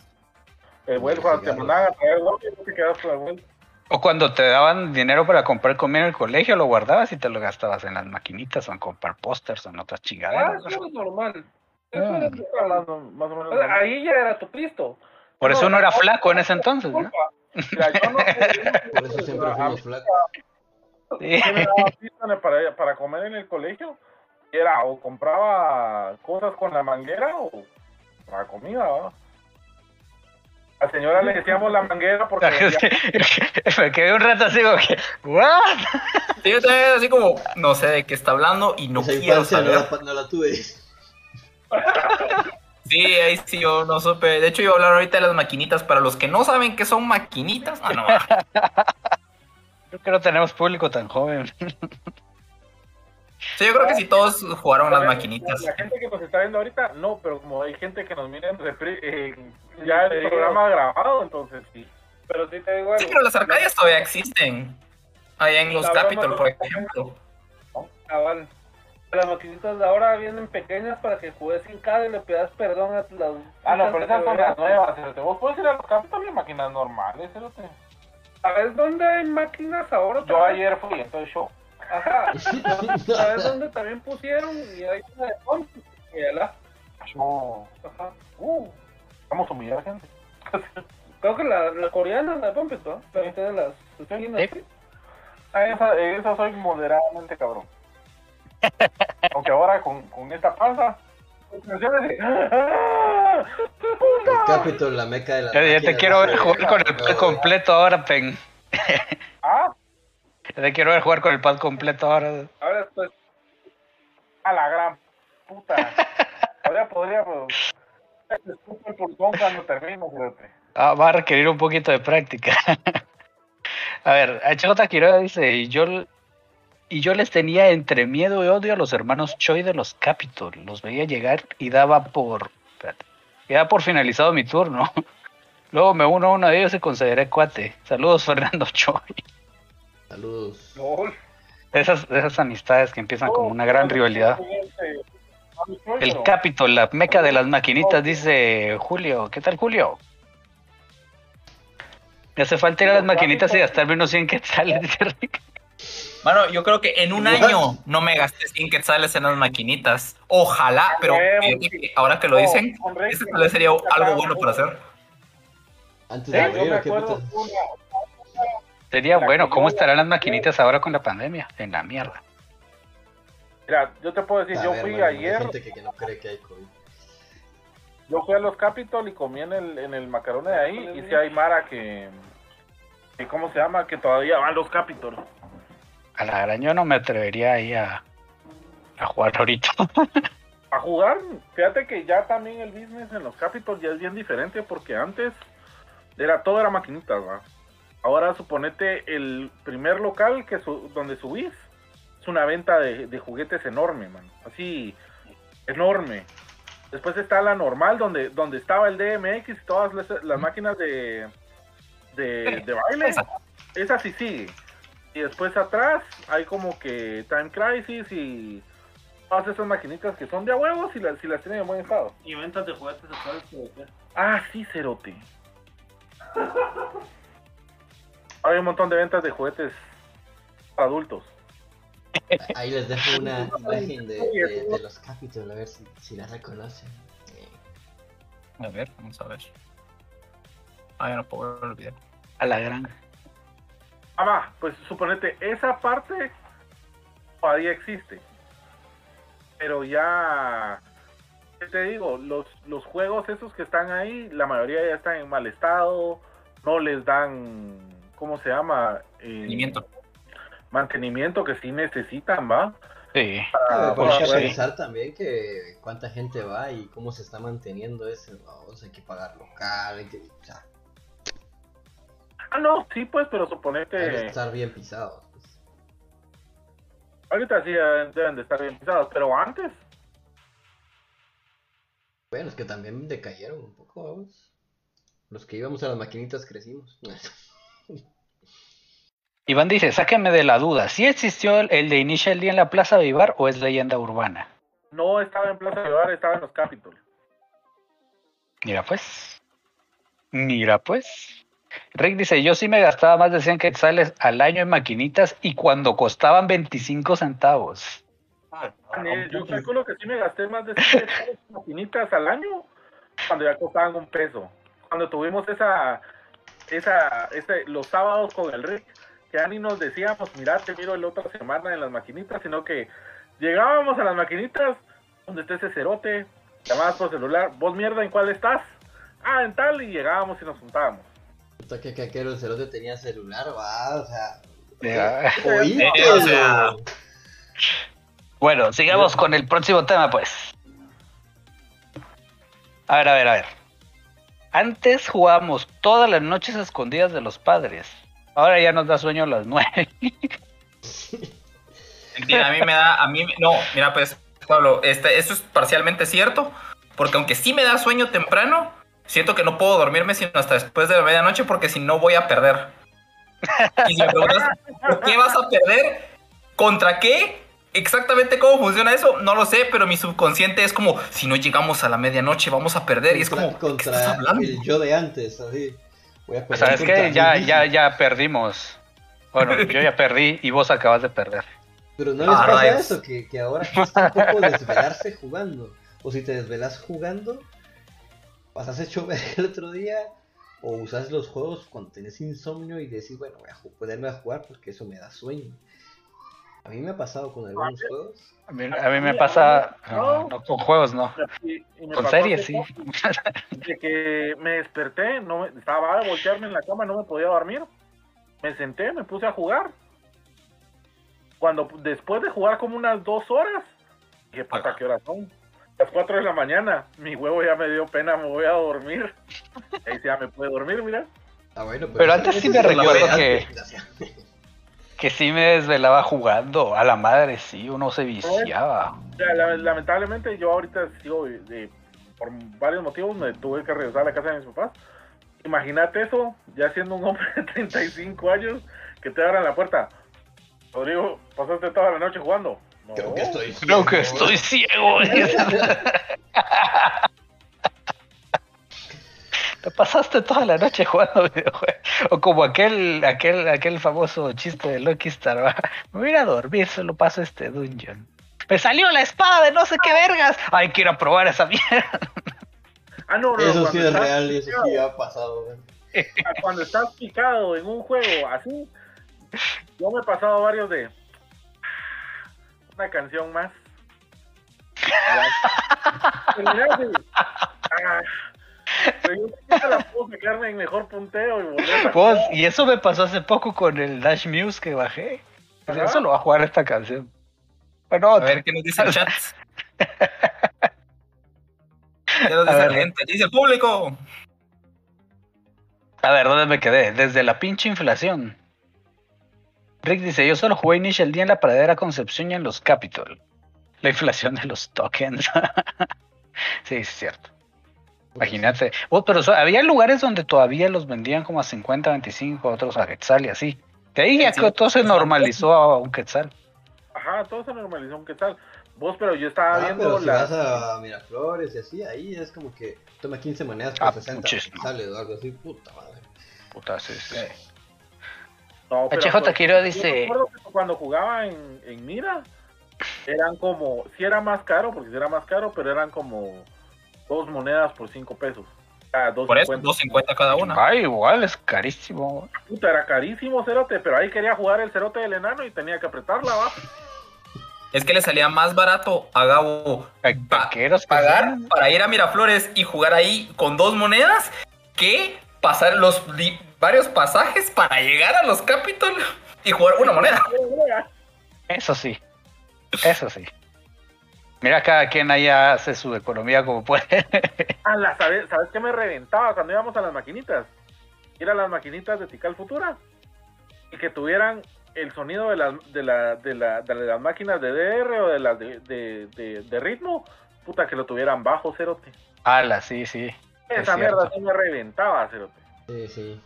El vuelo cuando te mandaban a traer dos, no te quedas con el vuelo. O cuando te daban dinero para comprar comida en el colegio, lo guardabas y te lo gastabas en las maquinitas o en comprar pósters o en otras Ah, chingaderas. eso es normal. Eso Ah. es normal. Más, o- más o menos. O sea, ahí ya era tu Cristo. Por eso uno era flaco en ese entonces, ¿no? No *laughs* Por eso siempre a fuimos flacos. Sí. para, para comer en el colegio. Era o compraba cosas con la manguera o para comida. A la señora le decíamos la manguera porque *laughs* Me quedé un rato así como que, ¿what? Sí, yo también así como, no sé de qué está hablando y no Esa quiero infancia no saber. la, no la tuve. *laughs* Sí, ahí sí yo no supe. De hecho, iba a hablar ahorita de las maquinitas. Para los que no saben qué son maquinitas, ah, no, *laughs* Creo que no tenemos público tan joven. Sí, yo creo que sí todos jugaron las La- maquinitas. La gente que nos está viendo ahorita, no, pero como hay gente que nos mira en repri- en- ya el programa grabado, entonces sí. Pero sí te digo algo. Sí, pero las arcadias todavía existen. Allá en los Capitol, por ejemplo. Cabal. Las maquinitas de ahora vienen pequeñas para que juegues sin cada y le pidas perdón a las. Ah, no, pero esas son las nuevas, cerote. Vos puedes ir a los Capitol y máquinas normales, cerote. ¿Sabes dónde hay máquinas ahora? Yo ayer fui, entonces yo. Ajá. *laughs* ¿Sabes dónde también pusieron? Y hay una de la. Yo. Ajá. Uh, vamos a humillar gente. Creo que la, la coreana, la de Pump, ¿no? La tiene las esquinas. Sí. Ah, esa, esa soy moderadamente cabrón. Aunque ahora con, con esta panza. El Capitol, la meca de la *laughs* ya te quiero ver jugar con el pad completo ahora, Pen. Ah, te quiero ver jugar con el pad completo ahora. Ahora después. a la gran puta. Ahora podría, pero. Te escupo el pulgón cuando termino, fíjate. Ah, va a requerir un poquito de práctica. *laughs* a ver, HJ Quiroga dice, y yo, y yo les tenía entre miedo y odio a los hermanos Choi de los Capitol. Los veía llegar y daba por... espérate, por finalizado mi turno. *laughs* Luego me uno a uno de ellos y consideré cuate. Saludos, *laughs* Fernando Choi. Saludos. Esas, esas amistades que empiezan como una gran rivalidad. El Capitol, la meca de las maquinitas, dice Julio. ¿Qué tal, Julio? Me hace falta ir a las maquinitas y gastarme unos 100 quetzales, *laughs* dice Rick. Mano, yo creo que en un What? año no me gasté 100 quetzales en las maquinitas. Ojalá, pero fíjate que ahora que lo dicen, ese tal vez sería algo bueno para hacer. Antes de ¿o qué putas? Sería bueno, ¿cómo estarán las maquinitas ahora con la pandemia? En la mierda. Mira, yo te puedo decir, A yo ver, fui bueno, hay ayer, gente que, que no cree que hay COVID. yo fui a los Capitol y comí en el, en el macarone de ahí, y si hay Mara que, que, ¿cómo se llama? Que todavía van los Capitol. A la gran yo no me atrevería ahí a, a jugar ahorita. *laughs* A jugar, fíjate que ya también el business en los Capitol ya es bien diferente, porque antes era todo era maquinitas, ¿va? Ahora suponete el primer local que su- donde subís es una venta de, de juguetes enorme, man. Así, enorme. Después está la normal, donde, donde estaba el DMX y todas las, las máquinas de, de, de baile. Esa. Esa sí sigue. Y después atrás hay como que Time Crisis y todas esas maquinitas que son de a huevos y las, si las tienen en buen estado. Y ventas de juguetes sexuales. Ah, sí, Cerote. Hay un montón de ventas de juguetes adultos. Ahí les dejo una *laughs* imagen de, de, de los Capitol, a ver si, si la reconocen. A ver, vamos a ver. Ah, ya no puedo video. A la gran. Ah, va, pues suponete, esa parte todavía existe. Pero ya, ¿qué te digo? Los, los juegos esos que están ahí, la mayoría ya están en mal estado, no les dan, ¿cómo se llama? Eh, Mantenimiento. mantenimiento que sí necesitan, ¿va? Sí. Ah, Para- que sí. pensar también que cuánta gente va y cómo se está manteniendo ese. Vamos, hay que pagar local, hay que, o sea, Ah, no, sí, pues, pero suponete, estar bien pisados. pues. ahorita sí deben deben de estar bien pisados, pero antes, Bueno, es que también decayeron un poco, vamos. Los que íbamos a las maquinitas crecimos. *laughs* Iván dice, sáquenme de la duda, ¿sí existió el, el de Initial D en la Plaza Vivar o es leyenda urbana? no estaba en Plaza de Bar, estaba en los Capitol. Mira pues. Mira pues. Rick dice, yo sí me gastaba más de 100 quetzales al año en maquinitas y cuando costaban 25 centavos. Eh, Yo calculo que sí me gasté más de 100 maquinitas al año cuando ya costaban un peso. Cuando tuvimos esa, esa, ese, los sábados con el Rick, que ya ni nos decíamos, mira, te miro la otra semana en las maquinitas, sino que llegábamos a las maquinitas, donde está ese cerote, llamabas por celular, vos mierda, ¿en cuál estás? Ah, en tal, y llegábamos y nos juntábamos. Puta que que aquel cerote tenía celular, va, o sea. *laughs* Oíste, Eh, o sea, Bueno, sigamos con el próximo tema, pues. A ver, a ver, a ver. Antes jugábamos todas las noches a escondidas de los padres. Ahora ya nos da sueño a las nueve. *laughs* A mí me da, a mí, no, mira pues, Pablo, este, eso es parcialmente cierto, porque aunque sí me da sueño temprano, siento que no puedo dormirme sino hasta después de la medianoche porque si no voy a perder. Y si me preguntas, ¿por qué vas a perder? ¿Contra qué? exactamente cómo funciona eso, no lo sé, pero mi subconsciente es como, si no llegamos a la medianoche vamos a perder. y es Contra, como, ¿qué contra estás hablando? el yo de antes, así. Voy a pelear ¿Sabes qué? Ya, ya, ya perdimos. Bueno, yo ya perdí y vos acabas de perder. Pero no les Ah, pasa eso, que, que ahora cuesta un poco desvelarse jugando. O si te desvelas jugando, pasas hecho *laughs* ver el otro día, o usas los juegos cuando tenés insomnio y decís, bueno, voy a ponerme a jugar porque eso me da sueño. A mí me ha pasado con algunos juegos. A mí, a mí me pasa. No, no, con juegos no. Y- y me Con series sí. De que me desperté, no me- estaba a voltearme en la cama, no me podía dormir. Me senté, me puse a jugar. Cuando después de jugar como unas dos horas, dije, puta, Ajá. ¿qué horas son? Las 4 de la mañana, mi huevo ya me dio pena, me voy a dormir. *laughs* Ahí ya me puede dormir, mira. Ah, bueno, pero, Pero antes sí me recuerdo que- gracias. Que sí me desvelaba jugando. A la madre, sí, uno se viciaba. Sea, la- lamentablemente yo ahorita sigo, de- de- por varios motivos, me tuve que regresar a la casa de mis papás. Imagínate eso, ya siendo un hombre *laughs* de 35 años, que te abran la puerta. Rodrigo, pasaste toda la noche jugando. No. Creo que estoy Creo que ciego. estoy ciego. *laughs* Te pasaste toda la noche jugando videojuegos. O como aquel, aquel, aquel famoso chiste de Lucky Star. ¿va? Me voy a ir a dormir, solo paso este dungeon. Me salió la espada de no sé qué vergas. Ay, quiero probar esa mierda. Ah, no, no, Eso sí es real y eso sí ha pasado. güey. Cuando estás picado en un juego así, yo me he pasado varios de una canción más. *laughs* Ah, pero yo sé que esa la puedo sacarme en mejor punteo y volver a Vos, y eso me pasó hace poco con el Dash Muse que bajé. Ajá. Eso lo va a jugar esta canción. Bueno, A ver qué nos dice el chat. *laughs* ¿Qué nos dice ver. la gente? Dice el público. A ver, ¿dónde me quedé? Desde la pinche inflación. Rick dice, yo solo jugué Initial D en la pradera Concepción y en los Capitol. La inflación de los tokens. *laughs* sí, es cierto. Imagínate. Oh, pero so- había lugares donde todavía los vendían como a 50, 25, otros a Quetzal y así. De ahí ya Sí, que todo se sí. normalizó a un Quetzal. Ajá, todo se normalizó, ¿qué tal? Vos, pero yo estaba Ah, viendo pero si la... vas a Miraflores y así, ahí es como que toma 15 monedas por Ah, 60 muchísimo. sale o algo así, puta madre. Puta, sí, sí. No, pero HJ pues, Quiroga yo dice- recuerdo que cuando jugaba en, en Mira, eran como, si era más caro, porque si era más caro, pero eran como dos monedas por cinco pesos. Ah, dos Por eso, cincuenta. 2.50 cada una. Ah, igual, es carísimo. Puta, era carísimo cerote, pero ahí quería jugar el cerote del enano y tenía que apretarla, va. Es que le salía más barato a Gabo Ay, Pa- que pagar son. para ir a Miraflores y jugar ahí con dos monedas que pasar los varios pasajes para llegar a los Capitol y jugar una moneda. Eso sí. Eso sí. Mira, cada quien allá hace su economía como puede. Ah, la- ¿sabes, ¿Sabes qué me reventaba cuando íbamos a las maquinitas? Ir a las maquinitas de Tical Futura y que tuvieran el sonido de las, de, la, de, la, de las máquinas de DR o de las de, de, de- de ritmo, puta, que lo tuvieran bajo, cerote. Ala, sí, sí. Es Esa mierda sí me reventaba, cerote. Sí, sí.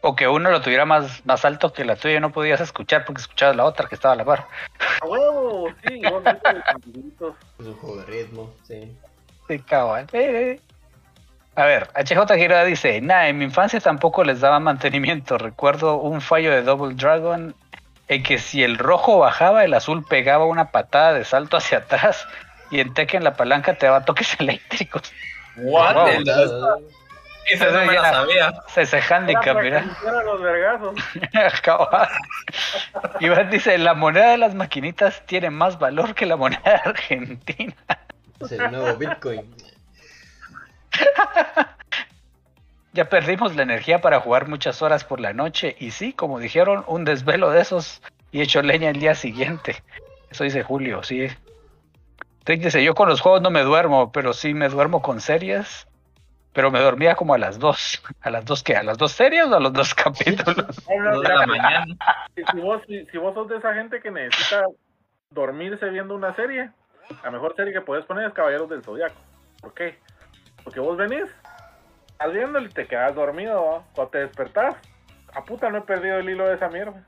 O que uno lo tuviera más, más alto que la tuya y no podías escuchar porque escuchabas la otra que estaba a la par. A huevo, sí, *laughs* soniditos. Es un juego de ritmo, sí. Sí, cabal. Eh, eh. A ver, HJ Gira dice, nah, en mi infancia tampoco les daba mantenimiento. Recuerdo un fallo de Double Dragon en que si el rojo bajaba, el azul pegaba una patada de salto hacia atrás y en Tekken la palanca te daba toques *laughs* eléctricos. What Wow. Esa no me la sabía. Se ese handicap, mira. los vergazos. *laughs* Iván dice, la moneda de las maquinitas tiene más valor que la moneda argentina. Es el nuevo Bitcoin. *laughs* Ya perdimos la energía para jugar muchas horas por la noche y sí, como dijeron, un desvelo de esos y hecho leña el día siguiente. Eso dice Julio, sí. Rick dice, yo con los juegos no me duermo, pero sí me duermo con series. Pero me dormía como a las dos. ¿A las dos qué? ¿A las dos series o a los dos capítulos? No, no, *laughs* de la mañana. si, si vos, si, si vos sos de esa gente que necesita dormirse viendo una serie, la mejor serie que puedes poner es Caballeros del Zodiaco. ¿Por qué? Porque vos venís, estás viendo y te quedas dormido, ¿va? Cuando te despertás, a puta no he perdido el hilo de esa mierda.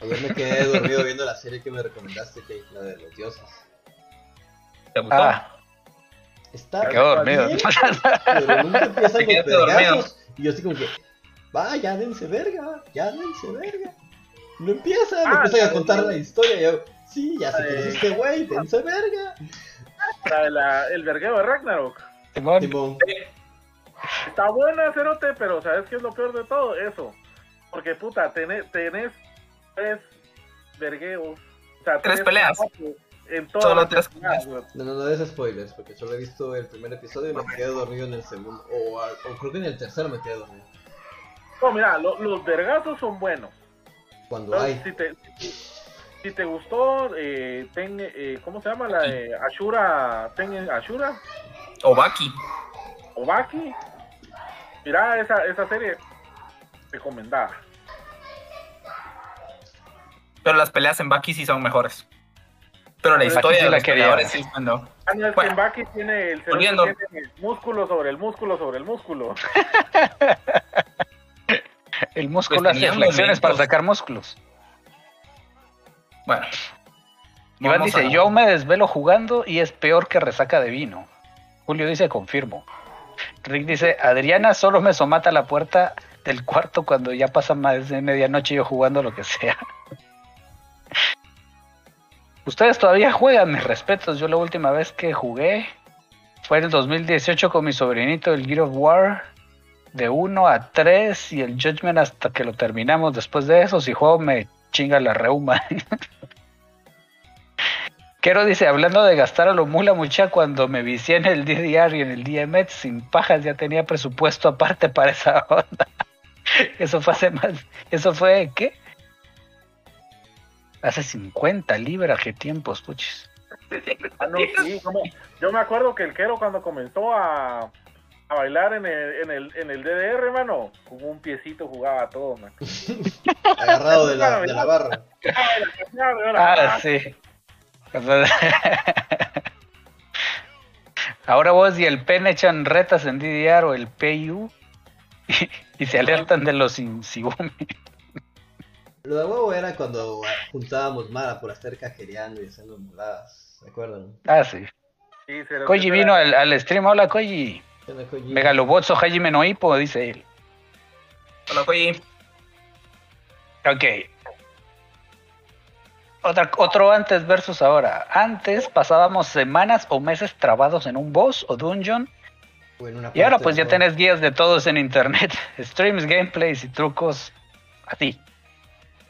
Ayer me quedé dormido viendo la serie que me recomendaste, que la de los dioses. ¿Te gustó? Ah, Está quedó dormido. bien, pero *laughs* nunca empiezan los vergazos. Y yo así como que, va, ya dense verga, ya dense verga. No empieza, me Ah, empiezan a contar la historia. Y yo, sí, ya sé La que de- es este güey, dense verga. La la- el vergueo de Ragnarok. Está buena, Cerote, pero ¿sabes qué es lo peor de todo? Eso. Porque, puta, tenés, tenés tres vergueos. O sea, Tres peleas. En todas Solo las tres no, no, no des spoilers, porque solo he visto el primer episodio y me quedé dormido en el segundo. O, creo que en el tercero me quedé dormido. No, mira, lo- los vergazos son buenos. Cuando Entonces, hay. si, te, si, si te gustó, eh, ten, eh, ¿cómo se llama? La de Ashura, ten Ashura O Baki. o Baki. Mira esa, esa serie recomendada. Pero las peleas en Baki sí son mejores. Pero la historia de la los peleadores sí no, es Bueno. tiene el Volviendo. tiene músculo sobre el músculo sobre el músculo. *laughs* el músculo Pues hace flexiones para sacar músculos. Bueno. Iván Vamos dice, a- yo me desvelo jugando y es peor que resaca de vino. Julio dice, confirmo. Rick dice, Adriana solo me somata a la puerta del cuarto cuando ya pasa más de medianoche yo jugando lo que sea. Ustedes todavía juegan, mis respetos. Yo la última vez que jugué fue en el 2018 con mi sobrinito el Gear of War de 1 a 3 y el Judgment hasta que lo terminamos. Después de eso, si juego me chinga la reuma. *laughs* Quero dice, hablando de gastar a lo mula mucha, cuando me vicié en el DDR y en el DMX sin pajas ya tenía presupuesto aparte para esa *laughs* onda. Eso fue hace más, eso fue, ¿qué? Hace 50 libras, qué tiempos, puchis. Ah, no, sí, como- yo me acuerdo que el Quero cuando comenzó a, a bailar en el, en, el, en el DDR, mano, con un piecito jugaba todo, man. *laughs* Agarrado de la, de la barra. Ah, sí. *laughs* Ahora vos y el PEN echan retas en DDR o el PU y, y se alertan de los Insibumi. Lo de huevo era cuando juntábamos Mara por estar cajereando y haciendo muladas. ¿Se acuerdan? Ah, sí. Sí, Koji vino al, al stream. Hola, Koji. ¿Qué onda, Koji? Megalobotso Hajime no Hippo, dice él. Hola, Koji. Ok. Otra, otro antes versus ahora. Antes pasábamos semanas o meses trabados en un boss o dungeon. O Y ahora pues ya tenés guías de todos en internet. *laughs* Streams, gameplays y trucos. Así.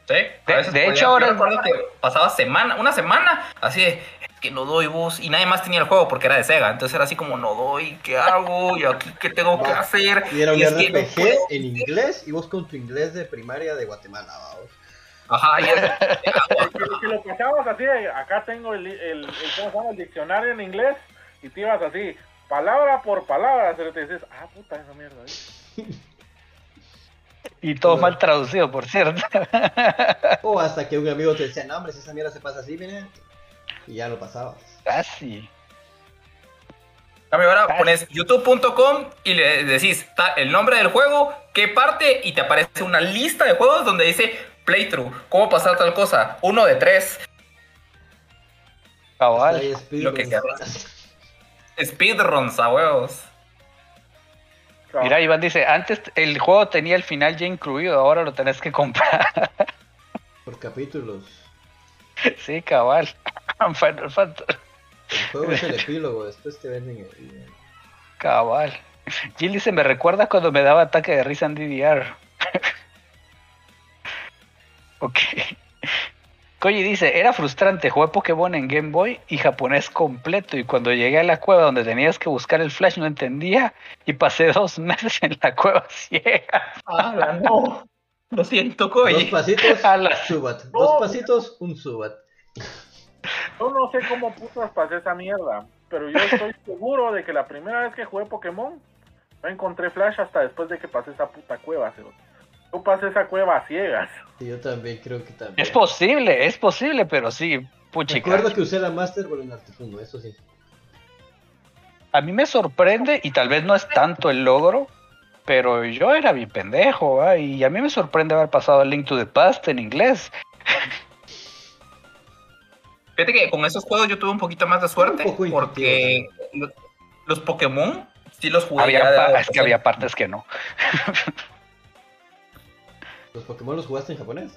Sí, De- a veces de podía- hecho, yo ahora- recuerdo que pasaba semana, una semana, así de, es que no doy voz, y nadie más tenía el juego porque era de Sega, entonces era así como, no doy, ¿qué hago? ¿Y aquí qué tengo que hacer? Y era un es que no RPG puedo. en inglés y vos con tu inglés de primaria de Guatemala, vamos. Ajá, y es- Que, que lo pasabas así, acá tengo el, el, el- ¿cómo se llama? el diccionario en inglés y te ibas así, palabra por palabra, pero te dices, ah, puta, esa mierda. ¿eh? *laughs* Y todo Bueno. mal traducido, por cierto. *laughs* O hasta que un amigo te decía, no hombre, si esa mierda se pasa así, miren. Y ya lo pasabas. Casi. Cambio, ahora pones youtube.com y le decís ta- el nombre del juego, qué parte, y te aparece una lista de juegos donde dice playthrough, cómo pasar tal cosa, uno de tres, Cabal. Lo que querrás. speedruns a huevos. Mira, Iván dice, antes el juego tenía el final ya incluido, ahora lo tenés que comprar. *laughs* Por capítulos. sí, cabal. *laughs* Final Fantasy. El juego es el epílogo, después te venden el... el- Cabal. Jill dice, me recuerda cuando me daba ataque de risa en DDR. *laughs* ok. Koji dice, era frustrante, jugué Pokémon en Game Boy y japonés completo y cuando llegué a la cueva donde tenías que buscar el flash no entendía y pasé *laughs* dos meses en la cueva *laughs* ciega. Ah, no. Lo siento, Dos Koji. pasitos, A la- subat. *laughs* Dos pasitos, un subat. Yo no sé cómo putas pasé esa mierda, pero yo estoy seguro de que la primera vez que jugué Pokémon no encontré Flash hasta después de que pasé esa puta cueva, cerote. Yo pasé esa cueva a ciegas. Sí, yo también creo que también. Es posible, es posible, pero sí, puchica. Recuerdo que usé la Master Ball en Articuno, eso sí. A mí me sorprende, y tal vez no es tanto el logro, pero yo era bien pendejo, y a mí me sorprende haber pasado el Link to the Past en inglés. Fíjate que con esos juegos yo tuve un poquito más de suerte Un poco porque lo- los Pokémon sí los jugué Había ya es que había partes que no. *laughs* ¿Los Pokémon los jugaste en japonés?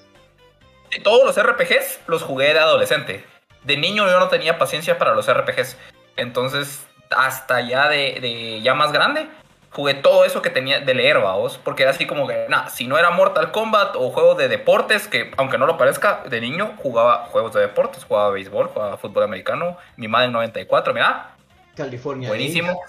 Todos los RPGs los jugué de adolescente. De niño yo no tenía paciencia para los RPGs. Entonces, hasta ya de, de ya más grande, jugué todo eso que tenía de leer, vamos. Porque era así como que, nada, si no era Mortal Kombat o juegos de deportes, que aunque no lo parezca, de niño jugaba juegos de deportes, jugaba béisbol, jugaba fútbol americano, mi madre en 94, mira, California. buenísimo.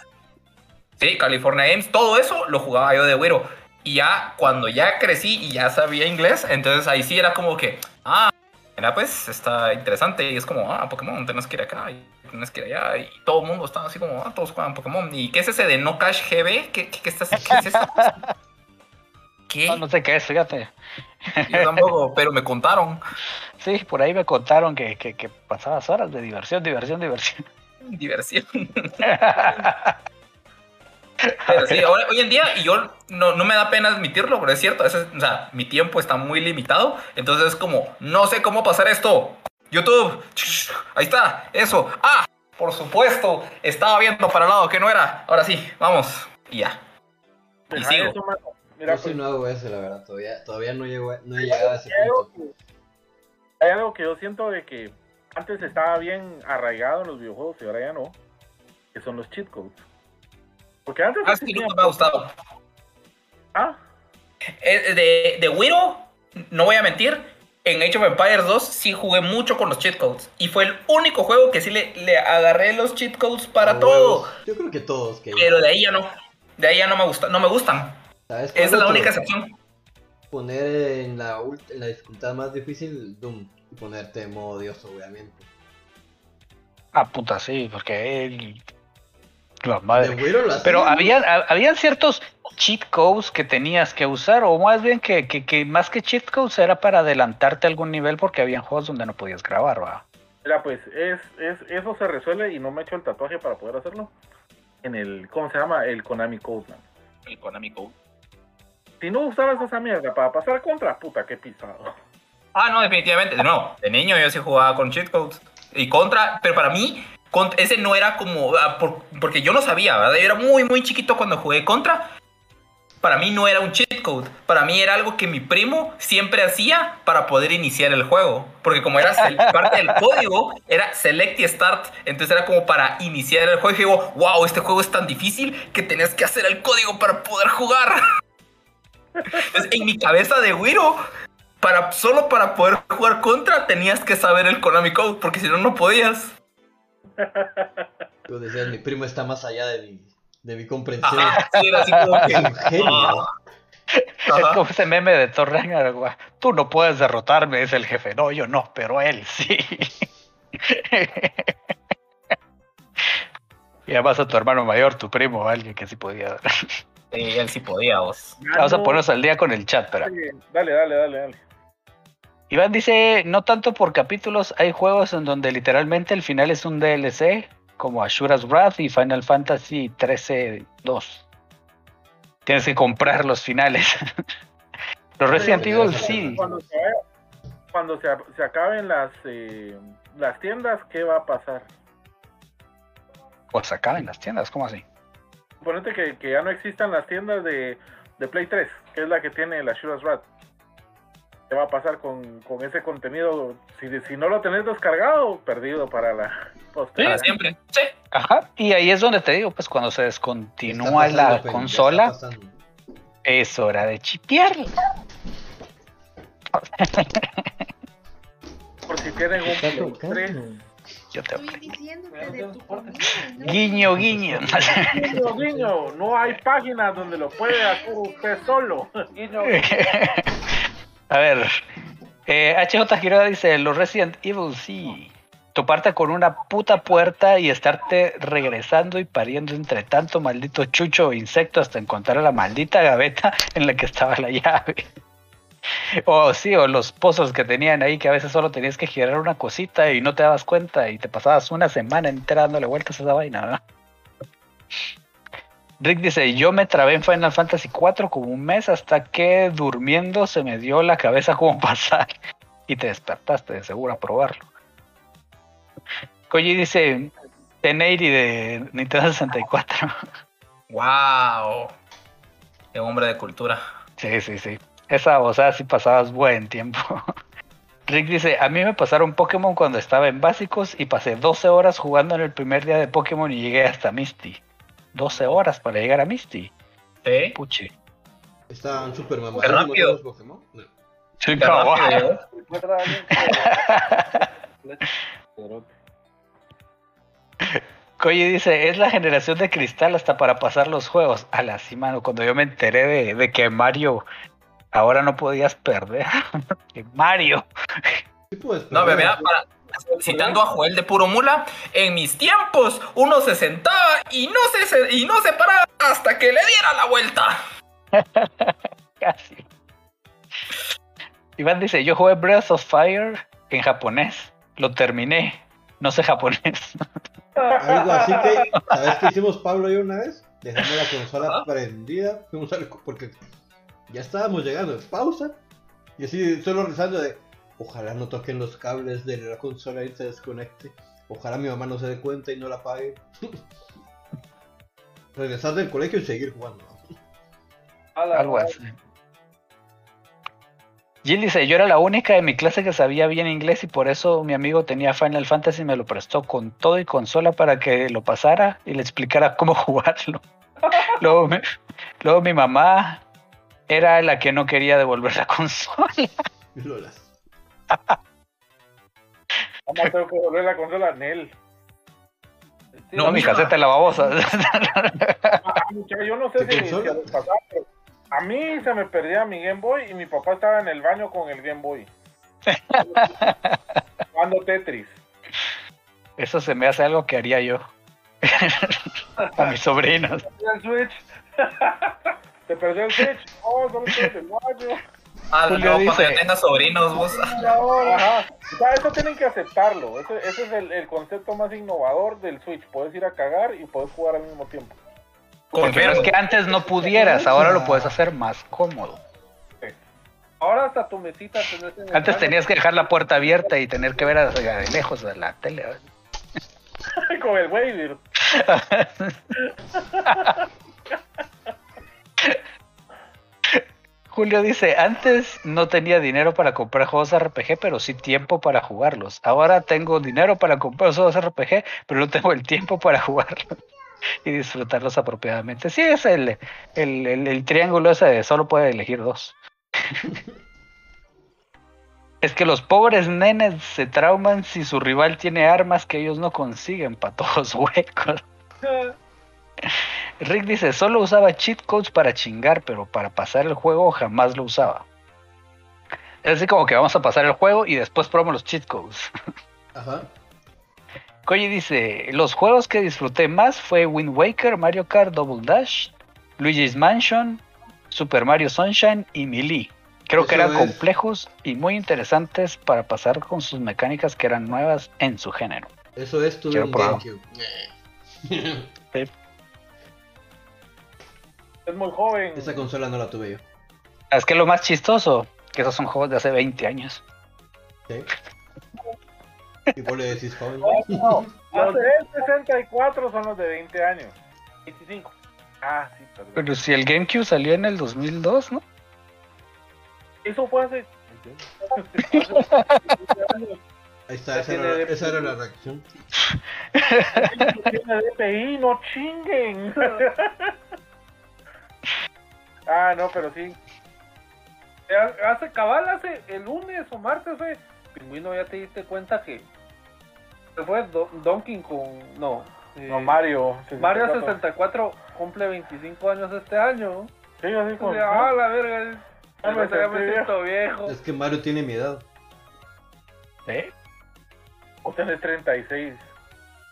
Sí, California Games, todo eso lo jugaba yo de güero. Y ya cuando ya crecí y ya sabía inglés, entonces ahí sí era como que, ah, mira, pues está interesante. Y es como, ah, Pokémon, tenés que ir acá y tenés que ir allá. Y todo el mundo estaba así como, ah, todos juegan Pokémon. ¿Y qué es ese de No Cash GB? ¿Qué, qué, qué estás, qué es eso? *laughs* ¿Qué? No, no sé qué es, fíjate. Yo tampoco, pero me contaron. *laughs* Sí, por ahí me contaron que, que, que pasabas horas de diversión, diversión, diversión. *laughs* Diversión. Pero sí, ahora- hoy en día, y yo no, no me da pena admitirlo, pero es cierto, ese- o sea, mi tiempo está muy limitado, entonces es como, no sé cómo pasar esto. YouTube, ahí está, eso. Ah, por supuesto, estaba viendo para el lado que no era. Ahora sí, vamos, y ya. Y Deja sigo. eso. Mira, Yo sí pues, no hago eso, la verdad. Todavía, todavía no, llego, no he llegado a ese punto. que- hay algo que yo siento de que antes estaba bien arraigado en los videojuegos y ahora ya no, que son los cheat codes. Porque antes Ah, existían nunca me ha gustado. Ah, Eh, De, de Wiro, no voy a mentir, en Age of Empires 2 sí jugué mucho con los cheat codes. Y fue el único juego que sí le, le agarré los cheat codes para A todo. Yo creo que todos. Que Pero de ahí ya no. De ahí ya no me gusta, no me gustan. ¿Sabes cuál Esa es la única excepción. Poner en la, en la dificultad más difícil Doom y ponerte en modo Dios, obviamente. Ah, puta, sí, porque él... La De madre. Wiro lo hacía, Pero ¿no? había, ha- habían ciertos cheat codes que tenías que usar, o más bien que, que, que más que cheat codes era para adelantarte a algún nivel porque habían juegos donde no podías grabar, va. mira, pues es, es, eso se resuelve y no me he hecho el tatuaje para poder hacerlo. En el, ¿cómo se llama? El Konami Code, man. El Konami Code. Si no usabas esa mierda para pasar contra, puta, qué pisado. Ah, no, definitivamente. No, de niño yo sí jugaba con cheat codes. Y contra, pero para mí, con- ese no era como. ah, por- porque yo no sabía, ¿verdad? Yo era muy, muy chiquito cuando jugué contra. Para mí no era un cheat code. Para mí era algo que mi primo siempre hacía para poder iniciar el juego. Porque como era *laughs* parte del código, era select y start. Entonces era como para iniciar el juego. Y digo, wow, este juego es tan difícil que tenías que hacer el código para poder jugar. Entonces, en mi cabeza de Wiro, para, solo para poder jugar contra tenías que saber el Konami Code, porque si no, no podías. Tú decías, mi primo está más allá de mi, de mi comprensión. Ajá, sí, era así como que. Es *laughs* un genio. Es Ajá. como ese meme de Thor Ragnarok, güey. Tú no puedes derrotarme, es el jefe. No, yo no, pero él sí. *laughs* y además a tu hermano mayor, tu primo, alguien que sí podía. Sí, él sí podía, vos. Vamos a ponernos al día con el chat, pero. Dale, dale, dale, dale. Iván dice, no tanto por capítulos, hay juegos en donde literalmente el final es un DLC, como Ashura's Wrath y Final Fantasy 13 2. Tienes que comprar los finales. *laughs* los Resident Evil sí. Cuando se, cuando se, se acaben las, eh, las tiendas, ¿qué va a pasar? Pues acá en las tiendas, ¿cómo así? Suponete que, que ya no existan las tiendas de, de Play 3, que es la que tiene la Shura's Rat. ¿Qué va a pasar con, con ese contenido? Si, si no lo tenés descargado, perdido para la posteridad. Para siempre. Sí. Ajá. Y ahí es donde te digo, pues cuando se descontinúa la consola, es hora de chipearla. Por si tienen un Está Play 3. tocando. Yo te Estoy diciendo que de tu comida, ¿no? Guiño, guiño. *laughs* Guiño, guiño, no hay páginas donde lo puede hacer usted solo. Guiño, *laughs* A ver, eh, HJ Quiroga dice, los Resident Evil sí. Toparte con una puta puerta y estarte regresando y pariendo entre tanto maldito chucho o insecto hasta encontrar la maldita gaveta *laughs* en la que estaba la llave. O sí, o los pozos que tenían ahí que a veces solo tenías que girar una cosita y no te dabas cuenta y te pasabas una semana entera dándole vueltas a esa vaina, ¿verdad? Rick dice, yo me trabé en Final Fantasy 4 como un mes hasta que durmiendo se me dio la cabeza como *laughs* pasar. y te despertaste de seguro a probarlo. Koji dice Teneiri de Nintendo 64. ¡Wow! *laughs* Qué hombre de cultura. Sí, sí, sí. Esa, o sea, sí pasabas buen tiempo. *laughs* Rick dice, a mí me pasaron Pokémon cuando estaba en básicos y pasé 12 horas jugando en el primer día de Pokémon y llegué hasta Misty. 12 horas para llegar a Misty. ¿Sí? Puche. Estaban súper mamados rápido. los Pokémon. No. Sí, Cerote. *laughs* Koji dice, es la generación de cristal hasta para pasar los juegos. A la sí, mano, cuando yo me enteré de, de que Mario ahora no podías perder. *laughs* Mario. Sí puedes No, perder. mira, para, citando a Joel de Puro Mula, en mis tiempos uno se sentaba y no se, se- y no se paraba hasta que le diera la vuelta. *laughs* Casi. Iván dice, yo jugué Breath of Fire en japonés. Lo terminé. No sé japonés. Algo así que, *laughs* ¿sabes qué hicimos Pablo y yo una vez? Dejamos la consola Ajá. prendida, fuimos al porque ya estábamos llegando pausa y así solo rezando de ojalá no toquen los cables de la consola y se desconecte. Ojalá mi mamá no se dé cuenta y no la apague. *laughs* Regresar del colegio y seguir jugando. Algo así. Jill dice, yo era la única de mi clase que sabía bien inglés y por eso mi amigo tenía Final Fantasy y me lo prestó con todo y consola para que lo pasara y le explicara *laughs* cómo jugarlo. *laughs* luego, mi, luego mi mamá era la que no quería devolver la consola. Lolas. Vamos a tener que volver la consola a Nel. Sí, No, mi mija. caseta de la babosa. *laughs* Ah, yo no sé ¿Qué si, pero a mí se me perdía mi Game Boy y mi papá estaba en el baño con el Game Boy. *laughs* Jugando Tetris. Eso se me hace algo que haría yo. *laughs* A mis sobrinos. el Switch. ¿Te perdió el Switch? Oh, solo estoy en el baño. Ah, Julio luego cuando dice- ya tengas sobrinos, vos. *laughs* *laughs* Ajá. O sea, eso tienen que aceptarlo. Ese, ese es el, el concepto más innovador del Switch. Puedes ir a cagar y puedes jugar al mismo tiempo. Pero es que antes no pudieras, ahora lo puedes hacer más cómodo. Ahora hasta tu mesita tenés en el Antes baño. tenías que dejar la puerta abierta y tener que ver a- de lejos de la tele. ¿eh? *laughs* con el Wavir. Julio dice, antes no tenía dinero para comprar juegos RPG, pero sí tiempo para jugarlos. Ahora tengo dinero para comprar juegos RPG, pero no tengo el tiempo para jugarlos *laughs* y disfrutarlos apropiadamente. Sí, es el, el, el- triángulo ese de solo puede elegir dos. *laughs* es que los pobres nenes se trauman si su rival tiene armas que ellos no consiguen para todos *laughs* huecos. Rick dice, solo usaba cheat codes para chingar, pero para pasar el juego jamás lo usaba. Es así como que vamos a pasar el juego y después probamos los cheat codes. *laughs* Ajá. Koji dice, los juegos que disfruté más fue Wind Waker, Mario Kart Double Dash, Luigi's Mansion, Super Mario Sunshine y Melee. Creo que eran es. complejos y muy interesantes para pasar con sus mecánicas que eran nuevas en su género. Eso es tu. GameCube. *laughs* Es muy joven. Esa consola no la tuve yo. Es que lo más chistoso, que esos son juegos de hace 20 años. ¿Sí? Y vos le decís joven. No, los de 64 son los de 20 años. 25. Ah, sí, perdón. Pero si el GameCube salió en el 2002, ¿no? Eso fue hace. Ahí está, esa era, de- esa era la reacción. Tiene DPI, no chinguen. *laughs* ah, no, pero sí. Eh, Hace cabal, hace el lunes o martes, eh, Pingüino, ya te diste cuenta que fue Do- Donkey con. No. eh, No, Mario. Mario 64. 64 cumple 25 años este año. Sí, así como. Ah, la verga. Ya me Ya me siento viejo. Es que Mario tiene mi edad. ¿Eh? O tenés 36,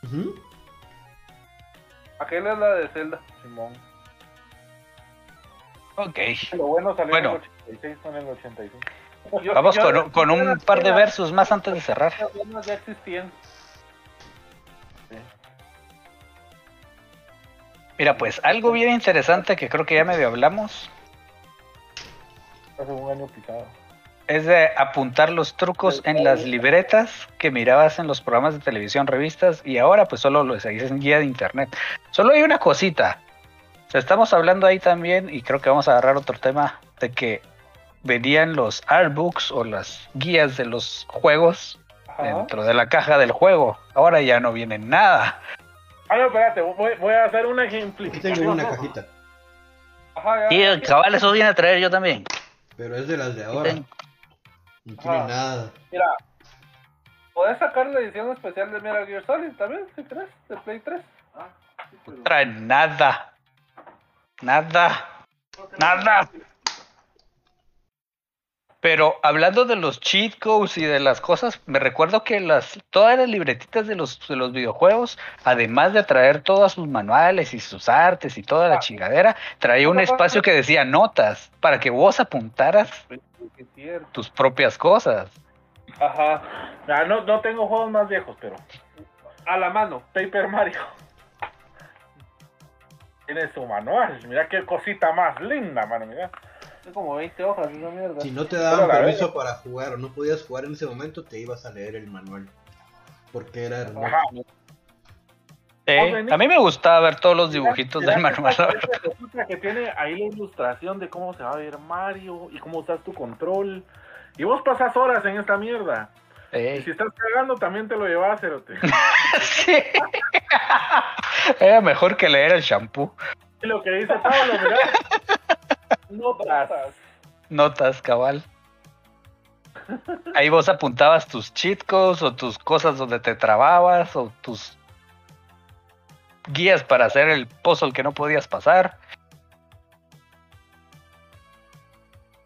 Ujú. Aquella es la de Zelda. Simón. Ok. Lo bueno salió Bueno. en el 86, no en el 85. Yo- Vamos yo- con, un- con un par de versos más antes de cerrar. Ya existían. Mira, pues algo bien interesante que creo que ya medio hablamos Hace un año pisado. es de apuntar los trucos en las libretas que mirabas en los programas de televisión, revistas, y ahora pues solo lo seguís en guía de internet. Solo hay una cosita. O sea, estamos hablando ahí también, y creo que vamos a agarrar otro tema, de que venían los artbooks o las guías de los juegos Ajá. dentro de la caja del juego. Ahora ya no viene nada. Ah, no, espérate, voy, voy a hacer una Aquí ejemplificación. tengo una cajita, Ajá, ya. Y el cabal, eso viene a traer yo también. pero es de las de ahora. No tiene Ah. nada. Mira, podés sacar la edición especial de Metal Gear Solid también, si querés, de Play 3. No trae nada. Nada. Nada. Pero hablando de los cheat codes y de las cosas, me recuerdo que las todas las libretitas de los, de los videojuegos, además de traer todos sus manuales y sus artes y toda la Ah. chingadera, traía un espacio que decía notas para que vos apuntaras tus propias cosas. Ajá, Ah, no, no tengo juegos más viejos, pero a la mano. Paper Mario. Tiene su manual. Mira qué cosita más linda, mano. Mira. Es como 20 hojas, esa mierda. Si no te daban la permiso para jugar o no podías jugar en ese momento, te ibas a leer el manual. Porque era hermoso. Ajá. A mí me gustaba ver todos los dibujitos del manual. resulta que tiene ahí la ilustración de cómo se va a ver Mario y cómo usas tu control. Y vos pasas horas en esta mierda. Y si estás cagando, también te lo llevas, cerote. *laughs* sí. Era mejor que leer el shampoo. Y lo que dice Pablo, mira. Notas. Notas, cabal. Ahí vos apuntabas tus cheat codes o tus cosas donde te trababas o tus guías para hacer el puzzle que no podías pasar.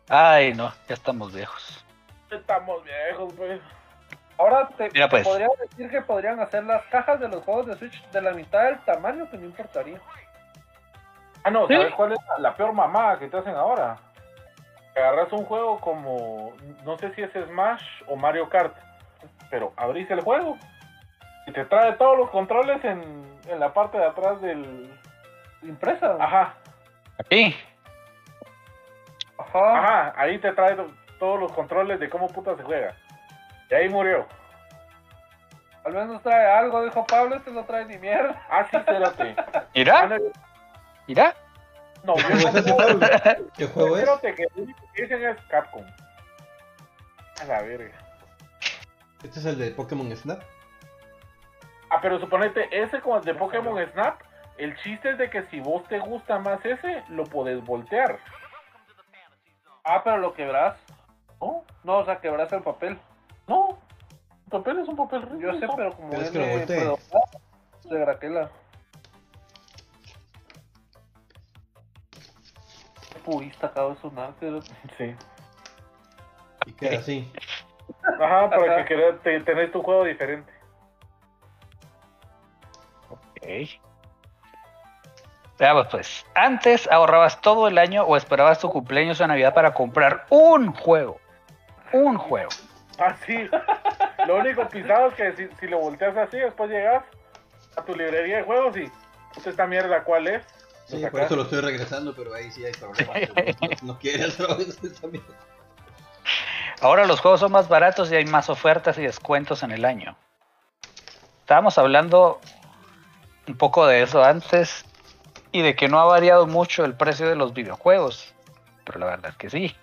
Ay, no, ya estamos viejos. Estamos viejos, pues. Ahora te, Mira, te pues. podría decir que podrían hacer las cajas de los juegos de Switch de la mitad del tamaño que no importaría. Ah, no, ¿Sí? ¿sabes cuál es la- la peor mamada que te hacen ahora? Agarras un juego como, no sé si es Smash o Mario Kart, pero abrís el juego y te trae todos los controles en, en la parte de atrás del... Impresa. Ajá, Aquí, Ajá. ajá, ahí te trae to- todos los controles de cómo puta se juega. Y ahí murió. Al menos trae algo, dijo Pablo, este no trae ni mierda. Ah, sí, espérate. *laughs* Ah, mira, no, yo ¿Cómo es Pablo? ¿Qué juego es? espérate que lo único que dicen es Capcom. A la verga. Este es el de Pokémon Snap. Ah, pero suponete, ese como el de Pokémon Snap, el chiste es de que si vos te gusta más ese, lo podés voltear. Ah, pero lo quebrás. ¿No? No, o sea, quebrás el papel. No. El papel es un papel rico. Yo sé, pero como ¿Quieres que lo de Graquela. Purista acabo de sonar, pero- Sí. Y queda así. Ajá, para Ajá. que querés, te, tenés tu juego diferente. Ok. Veamos pues, antes ahorrabas todo el año o esperabas tu cumpleaños o Navidad para comprar un juego. Un juego. Ah, sí. lo único pisado es que si, si lo volteas así, después llegas a tu librería de juegos y... "Puta, esta mierda, ¿cuál es? Sí, por eso lo estoy regresando, pero ahí sí hay problemas. No, no quiere otra vez esta mierda. Ahora los juegos son más baratos y hay más ofertas y descuentos en el año. Estábamos hablando un poco de eso antes y de que no ha variado mucho el precio de los videojuegos. Pero la verdad es que sí.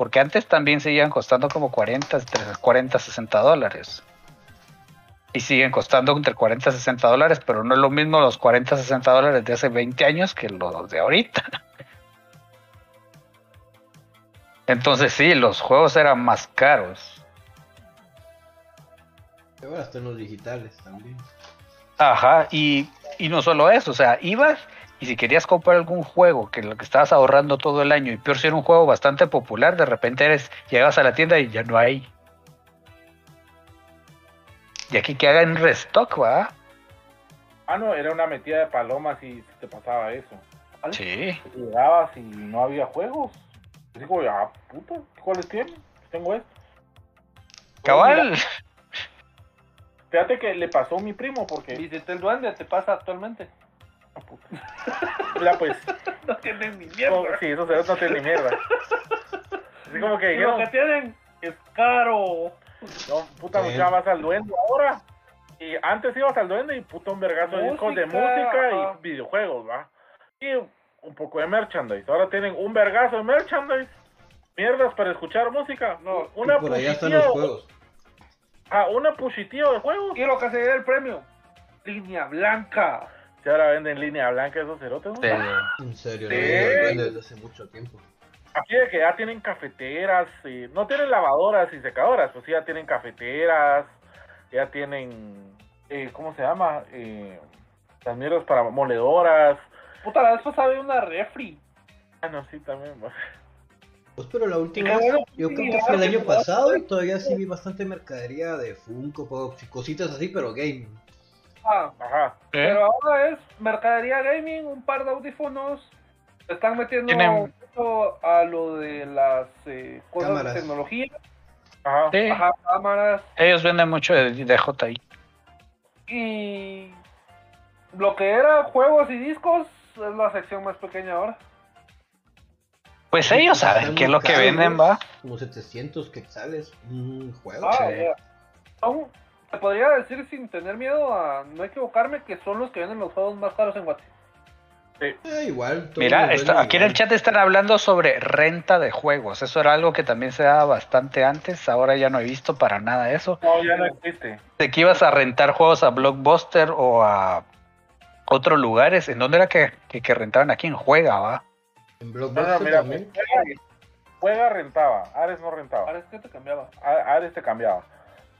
Porque antes también seguían costando como 40, entre 40 60 dólares. Y siguen costando entre 40 y 60 dólares, pero no es lo mismo los 40 60 dólares de hace 20 años que los de ahorita. *laughs* Entonces sí, los juegos eran más caros. Ahora están los digitales también. Ajá, y, y no solo eso, o sea, ibas y si querías comprar algún juego que lo que estabas ahorrando todo el año y peor si era un juego bastante popular, de repente eres, llegas a la tienda y ya no hay. Y aquí que hagan restock, ¿va? Ah, no, era una metida de palomas y te pasaba eso. Sí. Llegabas y no había juegos. Y digo, ah, puta, ¿cuáles tienen? Tengo esto. Cabal. Fíjate que le pasó a mi primo porque... Visité el duende, te pasa actualmente. Puta. *laughs* Pues... No tienen ni no, sí, esos ceros no tienen ni mierda. Así como que lo que tienen es caro. no, puta, mucha vas al duende ahora. Y antes ibas al duende y puta un vergazo de discos de Música, ajá. y videojuegos, ¿va? Y un poco de merchandise. Ahora tienen un vergazo de merchandise. Mierdas para escuchar música. No, una y por allá están los juegos. Ah, una puchitío de juegos. Y lo que se el premio. Línea blanca. Si ahora venden línea blanca esos cerotes, ¿no? En serio, Sí. no al duende desde hace mucho tiempo. Así de que ya tienen cafeteras, y no tienen lavadoras y secadoras, pues sí, ya tienen cafeteras, ya tienen, eh, ¿cómo se llama? Eh, las mierdas para moledoras. Puta, la vez pasada una refri. Ah, no, sí, también. va. Pues pero la última vez, yo creo que fue el año pasado y todavía sí vi bastante mercadería de Funko Pops y cositas así, pero game. Ajá. ¿Eh? Pero ahora es mercadería gaming, un par de audífonos. Están metiendo Tienen- mucho a lo de las eh, cosas Cámaras. de tecnología. Ajá. Sí, Ajá, cámaras. ellos venden mucho de, de JI. Y lo que era juegos y discos es la sección más pequeña ahora. Pues ellos saben Están qué es lo que venden, va. Como 700 quetzales, un juego. Ah, Sí. ya. Son, te podría decir sin tener miedo a no equivocarme que son los que venden los juegos más caros en Guate. Eh, igual. Mira, está- aquí en el chat están hablando sobre renta de juegos. Eso era algo que también se daba bastante antes. Ahora ya no he visto para nada eso. No, ya no existe. De que ibas a rentar juegos a Blockbuster o a otros lugares. ¿En dónde era que, que, que rentaban aquí? En Juega, va. En No, no, Blockbuster mira, también. juega, juega rentaba, Ares no rentaba. Parece que te cambiaba. Ares te cambiaba.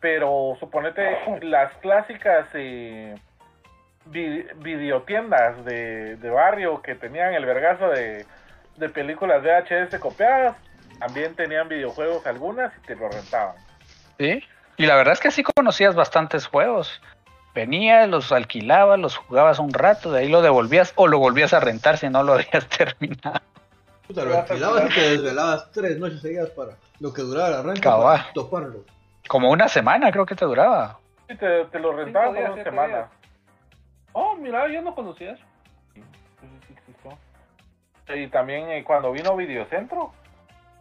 Pero suponete las clásicas eh, vi- videotiendas de, de barrio que tenían el vergazo de, de películas VHS copiadas, también tenían videojuegos algunas y te lo rentaban. Sí. Y la verdad es que sí conocías bastantes juegos. Venías, los alquilabas, los jugabas un rato, de ahí lo devolvías o lo volvías a rentar si no lo *laughs* habías terminado. Puta, lo alquilabas y te desvelabas tres noches seguidas para lo que duraba la renta Cabal. para toparlo. Como una semana creo que te duraba. Y te, te lo rentaban días, por una semana. días. Oh, mira, yo no conocía eso. Sí, sí. Y también eh, cuando vino Videocentro,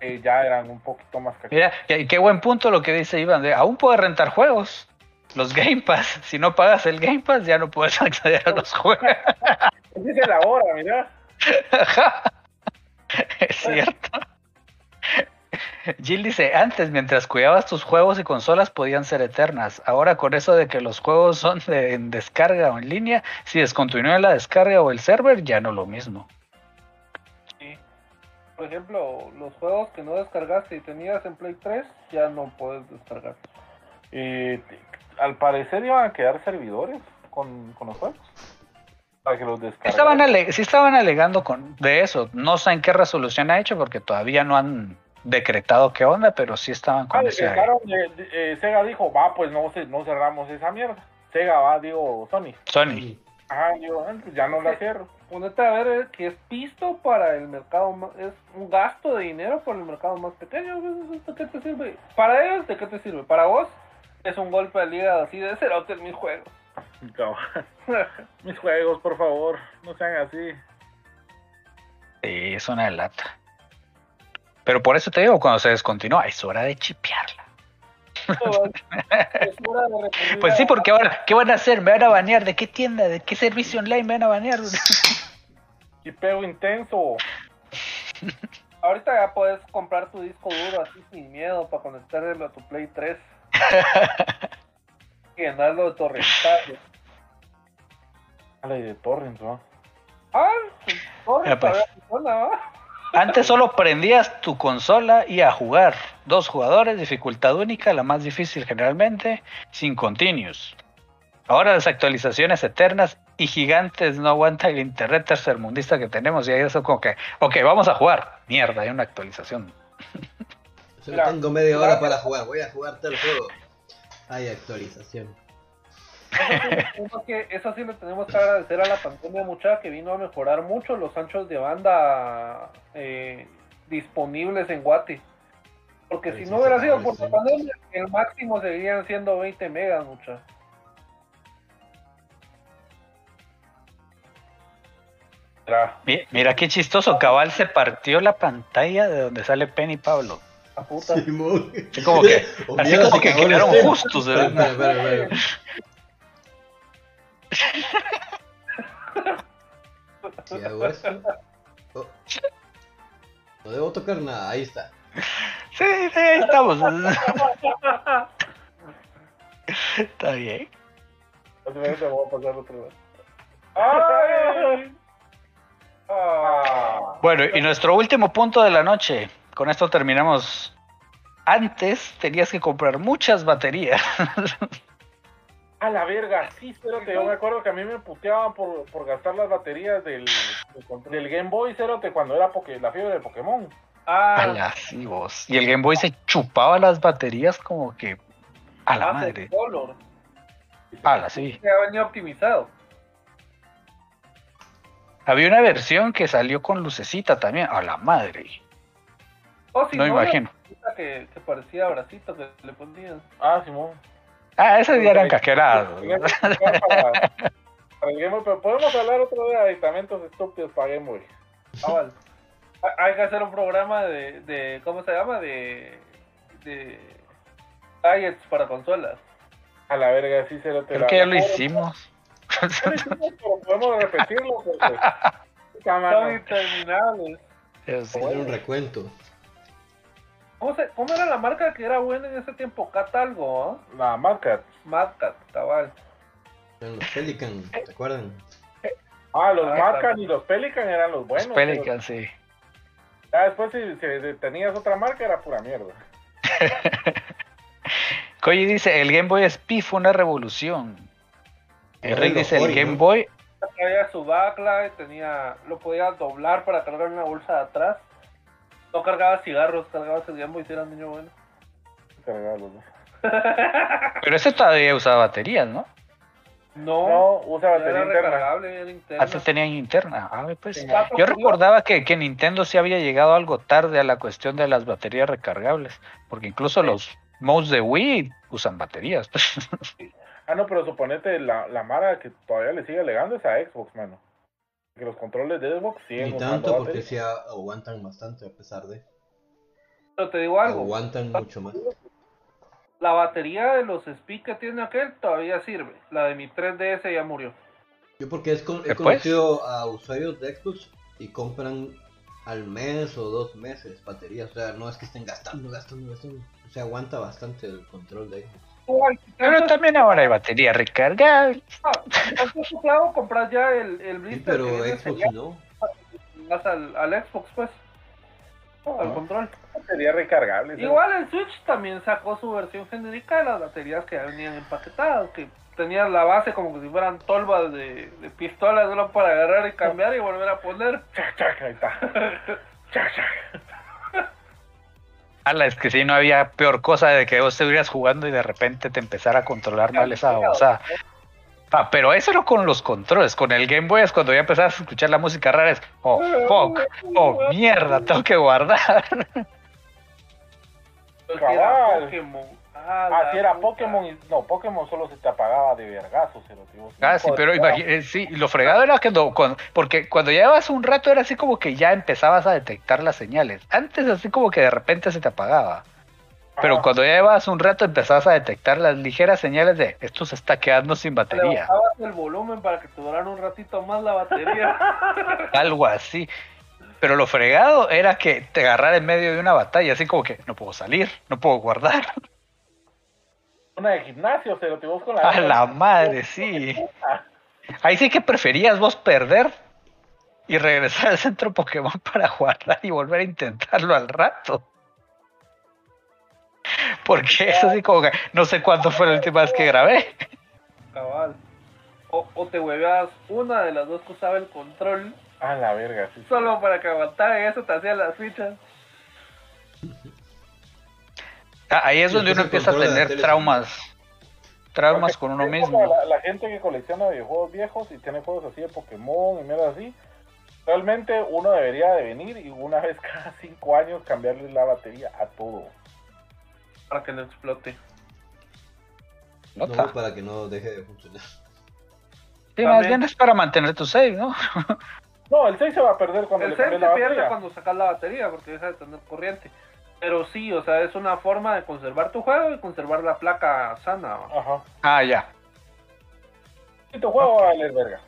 eh, ya eran un poquito más caros. Mira, qué, qué buen punto lo que dice Iván, de aún puedes rentar juegos. Los Game Pass, si no pagas el Game Pass ya no puedes *laughs* acceder a los juegos. *laughs* Dice la hora, mira. *laughs* es cierto. Jill dice, antes mientras cuidabas tus juegos y consolas podían ser eternas. Ahora con eso de que los juegos son de, en descarga o en línea, si descontinúa la descarga o el server, ya no lo mismo. Sí. Por ejemplo, los juegos que no descargaste y tenías en Play 3, ya no puedes descargar. Eh, al parecer iban a quedar servidores con, con los juegos. Para que los. Estaban ale- sí estaban alegando con, de eso. No sé en qué resolución ha hecho porque todavía no han decretado qué onda, pero sí estaban Ah, con ese... decretaron, eh, eh, Sega dijo, va, pues no, no cerramos esa mierda. Sega va, digo, Sony. Sony. Ajá, digo, "Ah, pues ya no la cierro. Ponete a ver eh, que es pisto para el mercado más, es un gasto de dinero para el mercado más pequeño. pues, ¿De qué te sirve? Para ellos, ¿de qué te sirve? Para vos, es un golpe al hígado así de cerote en mis juegos. Cabal. *laughs* Mis juegos, por favor, no sean así. Sí, es una lata. Pero por eso te digo, cuando se descontinúa, es hora de chipearla. Es hora de recurrir Pues sí, porque ahora, ¿qué van a hacer? ¿Me van a banear? ¿De qué tienda? ¿De qué servicio online me van a banear? *laughs* Pego intenso. Ahorita ya puedes comprar tu disco duro así sin miedo para conectarlo a tu Play 3. *laughs* y llenarlo de torrentales. A de Torrent, ¿no? Ah, torrent pues. todavía funciona, ¿va? Antes solo prendías tu consola y a jugar. Dos jugadores, dificultad única, la más difícil generalmente, sin continuous. Ahora las actualizaciones eternas y gigantes no aguanta el internet tercermundista que tenemos y ahí eso como que, ok, vamos a jugar. Mierda, hay una actualización. *laughs* Solo tengo media hora para jugar, voy a jugar tal juego. Hay actualización. Eso, que, eso sí le tenemos que agradecer a la pandemia mucha que vino a mejorar mucho los anchos de banda eh, disponibles en Guati. Porque Sí, si sí, no hubiera sido por la pandemia, el máximo seguirían siendo 20 megas mucha. Mira, Mi- Mira qué chistoso, Cabal se partió la pantalla de donde sale Penny Pablo. A puta. Simón. Así como que, así como que quedaron justos. ¿eh? Si hago esto. Oh. No debo tocar nada, ahí está. Sí, sí, ahí estamos. Está bien. Básicamente voy a pasar otra vez. ¡Ay! Ah. Bueno, y nuestro último punto de la noche. Con esto terminamos. Antes tenías que comprar muchas baterías. *laughs* A la verga, sí, espérate, yo me acuerdo que a mí me puteaban por, por gastar las baterías del, del, Game Boy, cerote, cuando era poke- la fiebre de Pokémon. Ah, Ala, sí, vos. Y el Game Boy se chupaba las baterías como que. A la hace madre. color. Ala, sí. Que ha venido optimizado. Había una versión que salió con lucecita también. A la madre. O si No no, imagino. Que, que parecía bracito que le ponían. Ah, Simón. Ah, esas ya eran caqueradas. Para, para el Game Boy, pero podemos hablar otro día de aditamentos estúpidos para Game Boy. Ah. Ha- Hay que hacer un programa de, de ¿cómo se llama? De, de gadgets para consolas. A la verga, sí, cerote. Creo la- que ya lo hicimos. Ya lo hicimos, pero podemos repetirlo porque... *laughs* Son interminables. Hacer un recuento. ¿Cómo, se, ¿Cómo era la marca que era buena en ese tiempo? Cat algo, ¿ah? La marca. Mad Cat, cabal. Los Pelican, ¿te acuerdan? Ah, los Ah, y los Pelican eran los Los buenos. Pelican, sí. Ya después si, si tenías otra marca era pura mierda. *laughs* Koji dice, el Game Boy SP fue una revolución. El dice, el Game. Boy, Traía su backlight, tenía, lo podía doblar para cargar en una bolsa de atrás. No cargaba cigarros, cargaba el Game Boy si era un niño bueno. Cargaba los dos. *laughs* pero ese todavía usaba baterías, ¿no? No, No, usa batería era interna. recargable, era interna. Antes tenían interna. Ah, pues. Sí. Yo recordaba que, que Nintendo sí había llegado algo tarde a la cuestión de las baterías recargables. Porque incluso los modes de Wii usan baterías. *laughs* Ah, no, pero suponete la, la Mara que todavía le sigue alegando es a Xbox, mano. Que los controles de Xbox siguen Ni tanto porque sí aguantan bastante a pesar de. Pero te digo algo, Aguantan mucho más. la batería de los SPI que tiene aquel todavía sirve. La de mi 3DS ya murió. Yo porque es con- he Después. conocido a usuarios de Xbox y compran al mes o dos meses baterías. O sea, no es que estén gastando, gastando, gastando. O sea, aguanta bastante el control de Xbox. Pero también ahora hay batería recargable. Entonces, claro, compras ya el, el Sí, blister pero que viene Xbox no. vas al, al Xbox, pues, al Ah. control. Sería recargable. ¿sabes? Igual el Switch también sacó su versión genérica de las baterías que ya venían empaquetadas, que tenían la base como que si fueran tolvas de, de pistolas solo para agarrar y cambiar y volver a poner. Chac, chac, ahí está. *laughs* Chac, chac. Ala, es que si no había peor cosa de que vos estuvieras jugando y de repente te empezara a controlar mal esa babosada. Ah, pero eso no con los controles, con el Game Boy es cuando ya empezabas a escuchar la música rara, es, oh, fuck, oh, mierda, tengo que guardar. Porque era Cabal. Pokémon. Ah, la si era puta. Pokémon. y- No, Pokémon solo se te apagaba de vergazos. se lo digo. Ah, sí, pero imagi- eh, sí, lo fregado era que no, cuando, porque cuando llevabas un rato era así como que ya empezabas a detectar las señales. Antes así como que de repente se te apagaba. Pero Ajá. cuando ya llevabas un rato empezabas a detectar las ligeras señales de esto se está quedando sin Le batería. bajabas el volumen para que te durara un ratito más la batería. *laughs* Algo así. Pero lo fregado era que te agarrara en medio de una batalla, así como que no puedo salir, no puedo guardar. Una de gimnasio, se lo vos con la. A la madre, sí. *laughs* Ahí sí que preferías vos perder y regresar al centro Pokémon para guardar y volver a intentarlo al rato. Porque eso sí como que no sé cuándo fue la última vez que grabé. Cabal. O, o te hueveabas una de las dos que usaba el control A la verga, sí. solo para que aguantara y eso te hacía las fichas. Ah, Ahí es donde uno empieza a tener traumas. Traumas con uno mismo. La, la gente que colecciona videojuegos viejos y tiene juegos así de Pokémon y mierda así. Realmente uno debería de venir y una vez *laughs* cada cinco años cambiarle la batería a todo. Para que no explote. Nota. No, para que no deje de funcionar. Sí, más bien es para mantener tu save, ¿no? No, el 6 se va a perder cuando El le 6 cambies se la pierde batería. cuando sacas la batería porque deja de tener corriente. Pero sí, o sea, es una forma de conservar tu juego y conservar la placa sana. Ajá. Ah, ya. Y tu juego va a valer verga.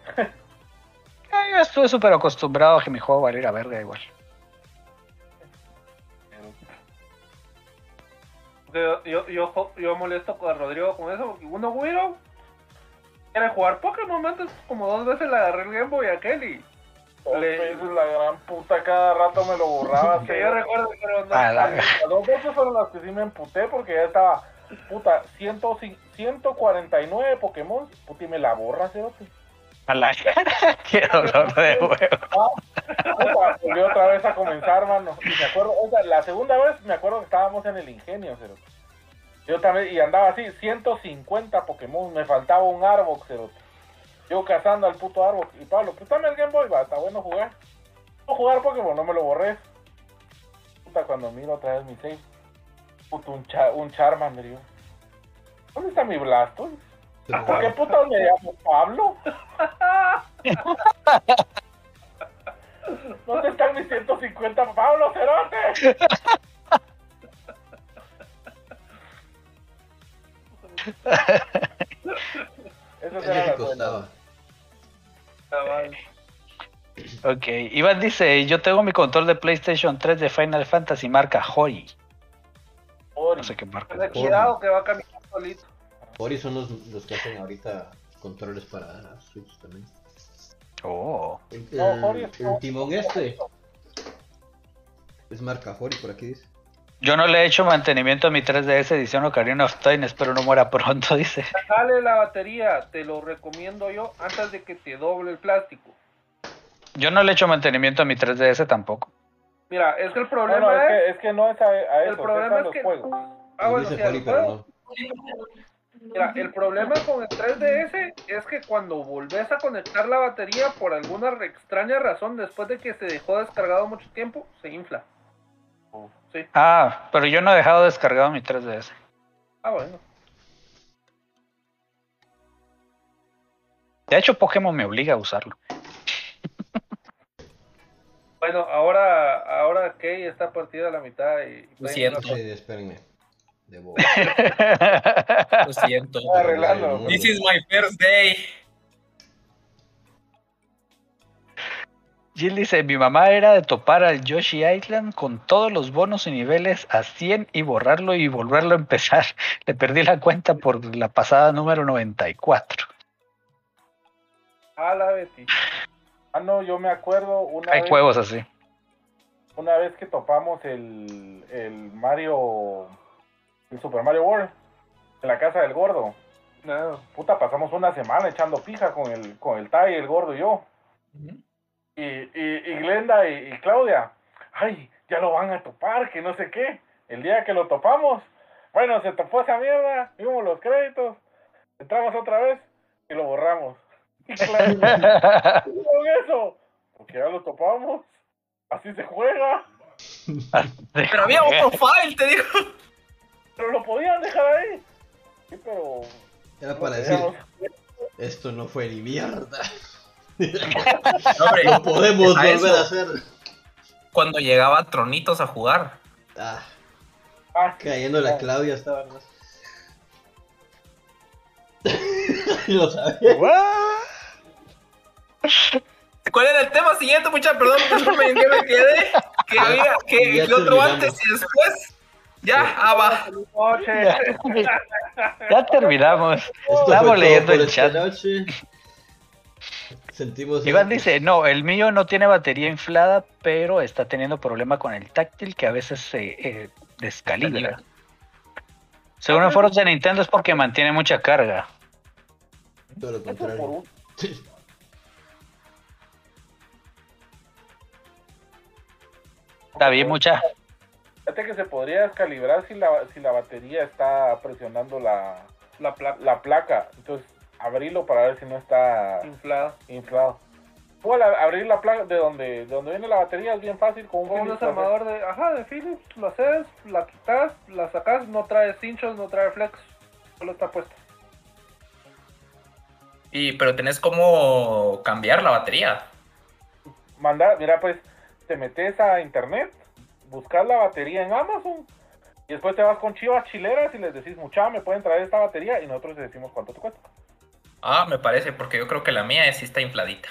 Ah, *laughs* yo estuve súper acostumbrado a que mi juego valiera verga igual. Yo, yo, yo, yo molesto con Rodrigo con eso, porque uno, güiro, quiere jugar Pokémon, antes como dos veces le agarré el Game Boy a Kelly. Le- la gran puta cada rato me lo borraba. Que yo recuerdo, pero no. A la- Las dos veces fueron las que sí me emputé porque ya estaba, puta, 100, 149 Pokémon, puta, y me la borra, cerote. A la *laughs* Qué dolor de huevo. Puta, volvió otra vez a comenzar, mano. Y me acuerdo, o sea, la segunda vez me acuerdo que estábamos en el ingenio, cerote. Yo también, y andaba así, 150 Pokémon, me faltaba un Arbok, cerote. Yo cazando al puto Arbok. Y Pablo, préstame el Game Boy, va, está bueno jugar. No jugar Pokémon, no me lo borré. Puta, cuando miro otra vez mi save. Puta, un, cha- un Charmander, yo. ¿Dónde está mi Blastoise? ¿Por qué puta me llamo Pablo? *laughs* ¿Dónde están mis 150 Pablo Cerote? *laughs* Esas Es lo Ok, Iván dice, yo tengo mi control de PlayStation 3 de Final Fantasy marca Hori. Ori. No sé qué marca. Ten cuidado que va a caminar solito. Ori son los, los que hacen ahorita controles para Switch también. Oh. El, No, el- Ori es- el timón este es marca Ori, por aquí dice. Yo no le he hecho mantenimiento a mi 3DS edición Ocarina of Time, espero no muera pronto, *laughs* dice. Dale la batería, te lo recomiendo yo antes de que te doble el plástico. Yo no le he hecho mantenimiento a mi 3DS tampoco. Mira, es que el No, problema no, es es. que, es que no es a, a El eso, problema es a es los que- juegos. Ah, bueno, sí, no. Mira, el problema con el 3DS es que cuando volvés a conectar la batería por alguna extraña razón, después de que se dejó descargado mucho tiempo, se infla. Sí. Ah, pero yo no he dejado descargado mi 3DS. Ah, bueno. De hecho, Pokémon me obliga a usarlo. *laughs* Bueno, ahora, ahora Kay está partida a la mitad y... Lo siento. Sí, espérenme. Debo. *laughs* Lo siento. Arreglando. This is my first day. Jill dice, mi mamá era de topar al Yoshi Island con todos los bonos y niveles a 100 y borrarlo y volverlo a empezar. *laughs* Le perdí la cuenta por la pasada número 94. A la Betty. Ah, no, yo me acuerdo una Hay vez, juegos así. una vez que topamos el, el Mario, el Super Mario World, en la casa del gordo. No. Puta, pasamos una semana echando pija con el, con el Tai, el gordo y yo. Y, y, y Glenda y, y Claudia, ay, ya lo van a topar, que no sé qué. El día que lo topamos, bueno, se topó esa mierda, vimos los créditos, entramos otra vez y lo borramos. *laughs* Y Claudia, ¿qué con eso? Porque ya lo topamos, así se juega, *laughs* Pero había un profile, te digo. pero lo podían dejar ahí. Sí, pero... Era para decir, esto no fue ni mierda. No, hombre, Lo podemos a volver eso, a hacer. Cuando llegaba Tronitos a jugar. Ah, Ah, cayendo la Claudia estaba más. *laughs* Lo sabía. ¿Cuál era el tema siguiente, muchachos? Perdón, disculpen, ¿en qué me quedé? ¿Qué había? ¿Qué, Ya qué otro antes y después? Ya, ah, va. Noche. ya terminamos. Esto Estamos leyendo el esta chat. noche. Sentimos. Iván dice, no, el mío no tiene batería inflada, pero está teniendo problema con el táctil que a veces se eh, descalibra. Según en foros de Nintendo es porque mantiene mucha carga. Todo lo contrario. Está bien, mucha. Fíjate que se podría descalibrar si la, si la batería está presionando la, La la placa. Entonces, abrirlo para ver si no está inflada. inflado. Puedo abrir la placa de donde, de donde viene la batería, es bien fácil con un Con un desarmador de, ajá, de Philips, lo haces, la quitas, la sacas, no trae cinchos, no trae flex, solo está puesto. Y, pero tenés como cambiar la batería. Manda, mira pues, te metes a internet, buscas la batería en Amazon y después te vas con chivas chileras y les decís, mucha, me pueden traer esta batería y nosotros les decimos cuánto te cuesta. Ah, me parece, porque yo creo que la mía sí está infladita.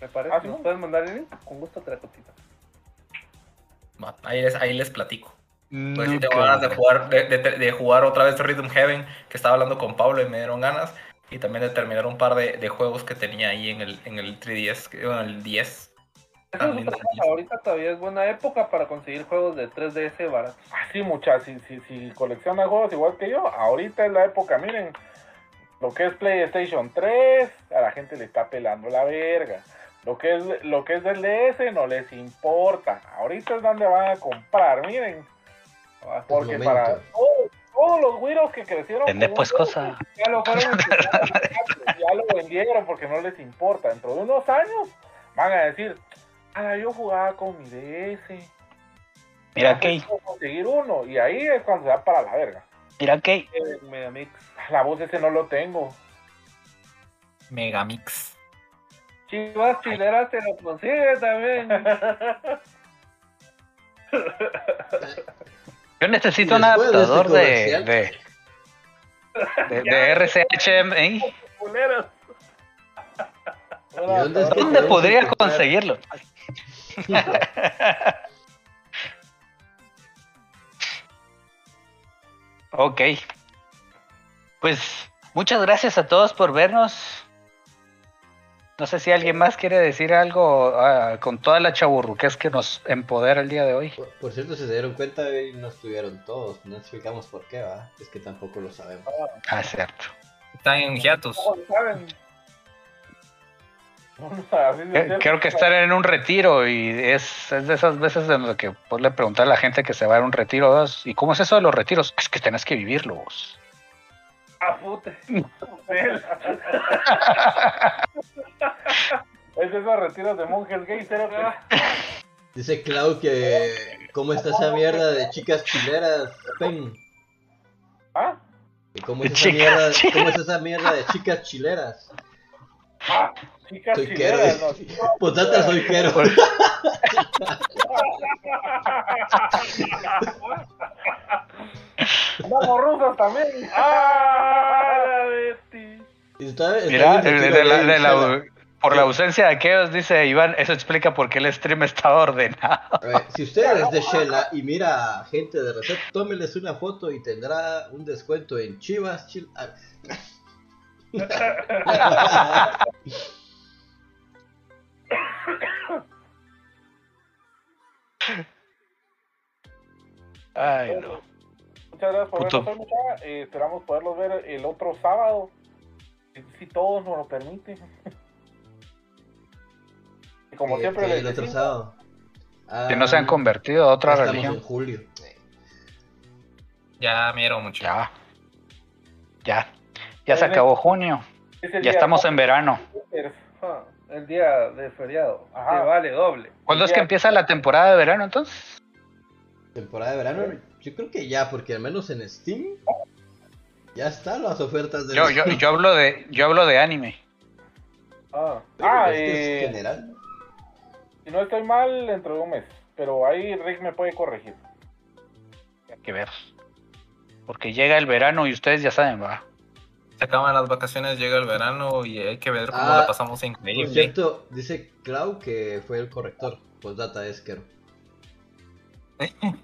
Me parece. Ah, ¿sí? ¿Nos puedes mandar el link? Con gusto te la cotita. Va, ahí les, ahí les platico. Pues sí tengo ganas de jugar, de, de- de jugar otra vez Rhythm Heaven, que estaba hablando con Pablo y me dieron ganas. Y también de terminar un par de, de juegos que tenía ahí en el, en el 3DS, que- en el 10. Eso es También otra tenía. cosa, Ahorita todavía es buena época para conseguir juegos de 3DS baratos. Así, muchas, si, si, si coleccionan juegos igual que yo, ahorita es la época, miren, lo que es PlayStation 3, a la gente le está pelando la verga. Lo que es, lo que es del DS no les importa. Ahorita es donde van a comprar, miren. Porque para todos, todos los güiros que crecieron pues un- cosa. ya lo fueron *laughs* empezando, ya lo vendieron porque no les importa. Dentro de unos años van a decir, ah, yo jugaba con mi DS. Mira, puedo conseguir uno y ahí es cuando se va para la verga. Mira, eh, Megamix. La voz ese no lo tengo. Megamix. Chivas chileras te lo consigue también. Yo necesito un de este adaptador de, de, de. Culeros. ¿Y dónde ¿Dónde tenemos podría que comprar? conseguirlo? *laughs* Ok. Pues muchas gracias a todos por vernos. No sé si alguien más quiere decir algo ah, con toda la chaburruquez que nos empodera el día de hoy. Por, por cierto, si se dieron cuenta y no estuvieron todos. No explicamos por qué, ¿va? Es que tampoco lo sabemos. Ah, cierto. Están en hiatus. ¿Cómo lo saben? Creo que estar en un retiro y es, es de esas veces en las que pues, le preguntar a la gente que se va a un retiro "Dos, ¿y cómo es eso de los retiros? Es que tenés que vivirlo vos. Ah, puta. *laughs* Es de esos retiros de monjes gays, Dice Clau que. ¿Cómo está esa mierda de chicas chileras? Pen. ¿Ah? ¿Y ¿Cómo es, esa mierda, chileras. ¿Cómo es esa mierda de chicas chileras? Ah, chicas Soy chileras, no. Potata soy quero. *laughs* Vamos rusas también. ¡Ah! la Betty! Y está- está Mira, bien de- de- retiro de la- gay, de la- Shela. por la ausencia de aquellos, dice Iván, eso explica por qué el stream estaba ordenado. Ver, si usted es de Shela y mira a gente de Reset, tómeles una foto y tendrá un descuento en Chivas. Chil-. *laughs* Ay, no. Muchas gracias por Puto. vernos hoy. Eh, esperamos poderlos ver el otro sábado. Si, todos nos lo permiten. *laughs* y como Eh, siempre les el otro decimos, sábado. Que no se han Ah, convertido a otra religión. en julio. Ya miro mucho. Ya. Ya. Ya se acabó junio. es Ya estamos en verano. El día de feriado. Ajá. Te vale doble. ¿Cuándo es que empieza la temporada de verano entonces? Temporada de verano, yo creo que ya, porque al menos en Steam ya están las ofertas de Yo, yo, yo hablo de, yo hablo de anime. Ah, ah, es que eh, es general. si no estoy mal, dentro de un mes. Pero ahí Rick me puede corregir. Hay que ver. Porque llega el verano y ustedes ya saben, va. Se acaban las vacaciones, llega el verano y hay que ver cómo Ah, la pasamos Por increíble. cierto, dice Clau que fue el corrector. Postdata es Kero. *laughs*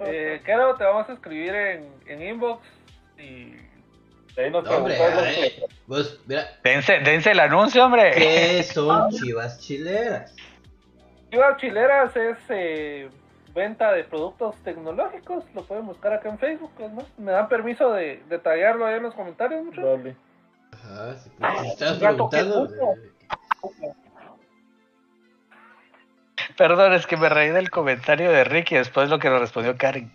Eh, Kero, te vamos a escribir en, en inbox y De ahí nos No, hombre, vos, mira, Dense, dense el anuncio, hombre. ¿qué son *laughs* chivas chileras? Chivas Chileras es eh, venta de productos tecnológicos. Lo pueden buscar acá en Facebook. es más. Me dan permiso de detallarlo ahí en los comentarios. mucho. Dale. Ajá, si, si estás Gato, ¿qué preguntando. Perdón, es que me reí del comentario de Rick y después lo que nos respondió Karen.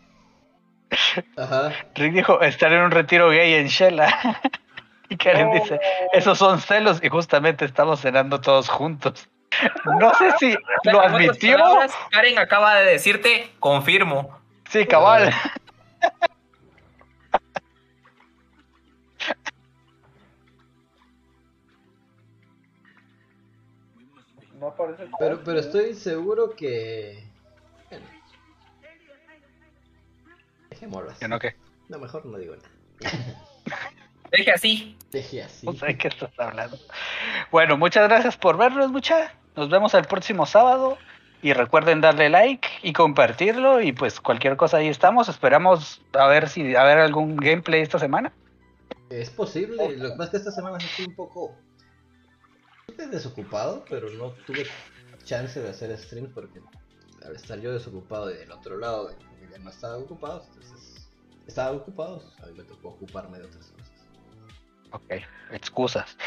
Ajá. Rick dijo, estar en un retiro gay en Shela. *laughs* Y Karen No. dice, esos son celos y justamente estamos cenando todos juntos. No sé si *laughs* lo admitió. palabras, Karen acaba de decirte, confirmo. Sí, cabal. No aparece. Pero, pero estoy seguro que. bueno, Dejémoslo así. No qué. No, mejor no digo nada. *laughs* Dije así. Dejé así. No sé de qué estás hablando. Bueno, muchas gracias por vernos, mucha. Nos vemos el próximo sábado. Y recuerden darle like y compartirlo. Y pues cualquier cosa ahí estamos. Esperamos a ver si a ver algún gameplay esta semana. Es posible, lo que pasa es que esta semana estoy un poco desocupado, pero no tuve chance de hacer stream porque al estar yo desocupado y del otro lado familia no estaba ocupado, entonces estaba ocupado, a mí me tocó ocuparme de otras cosas. Ok, excusas.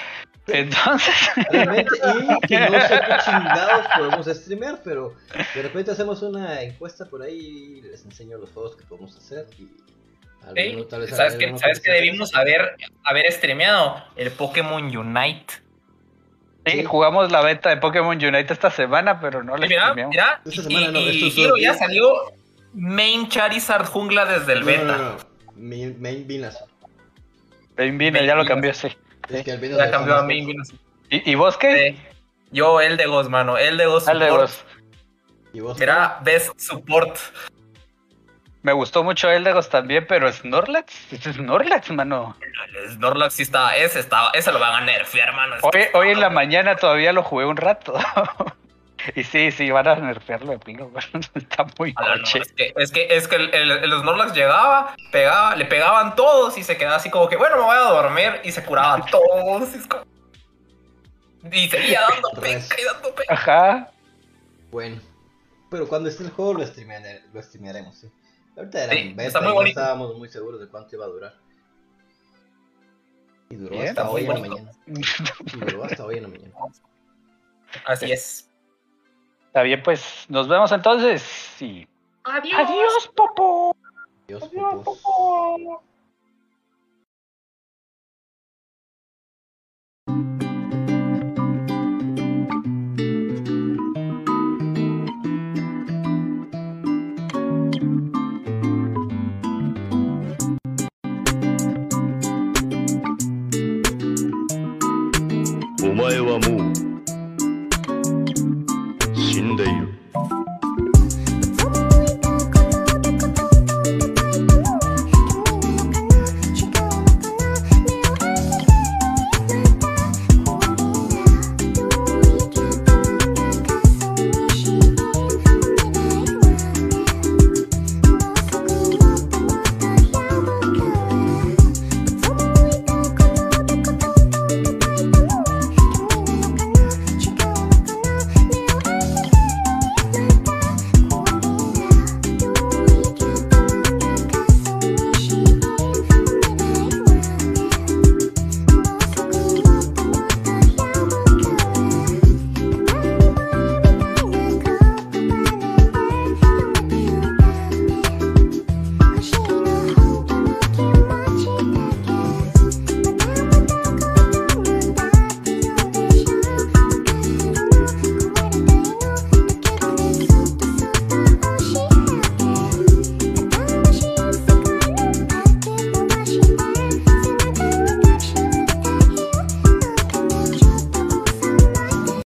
Entonces, Realmente, y que no sé qué *laughs* chingados podemos streamear, pero de repente hacemos una encuesta por ahí y les enseño los juegos que podemos hacer y alguno tal vez ¿Sabes qué, alguno ¿sabes que debimos haber, haber streameado? El Pokémon Unite. sí, Sí. jugamos la beta de Pokémon Unite esta semana, pero no la mira, streameamos. mira, Esta y, semana no, y- ya salió Main Charizard Jungla desde el No, beta. no, no, Main, main Venusaur. Ven, vine, ya lo cambió, sí. Es que el Ya Venusaur cambió a. Venusaur. ¿Y, y vos qué? Sí. Yo, el de Ghost, mano. El de Ghost Al de. Mira, Best Support. Me gustó mucho Eldegos también, pero Snorlax, es *laughs* Snorlax, mano. El Snorlax sí está, ese está, ese lo van a nerfear, mano. Hoy, hoy en la mañana todavía lo jugué un rato. *laughs* y sí, sí, van a nerfearlo de pino. *laughs* Está muy Ah, no, es que, es que, es que el, el, el Snorlax llegaba, pegaba, le pegaban todos y se quedaba así como que, bueno, me voy a dormir y se curaban *laughs* todos. Y, es como- y seguía dando penca y dando penca. Ajá. Bueno, pero cuando esté el juego lo, streameare- lo streamearemos, sí. Ahorita era Sí, beta está muy no estábamos muy seguros de cuánto iba a durar. Y duró Bien, hasta hoy en la mañana. Y duró hasta hoy en la mañana. Así es. Está bien, pues nos vemos entonces. Y... Adiós, Popo. Dios, pupos.「お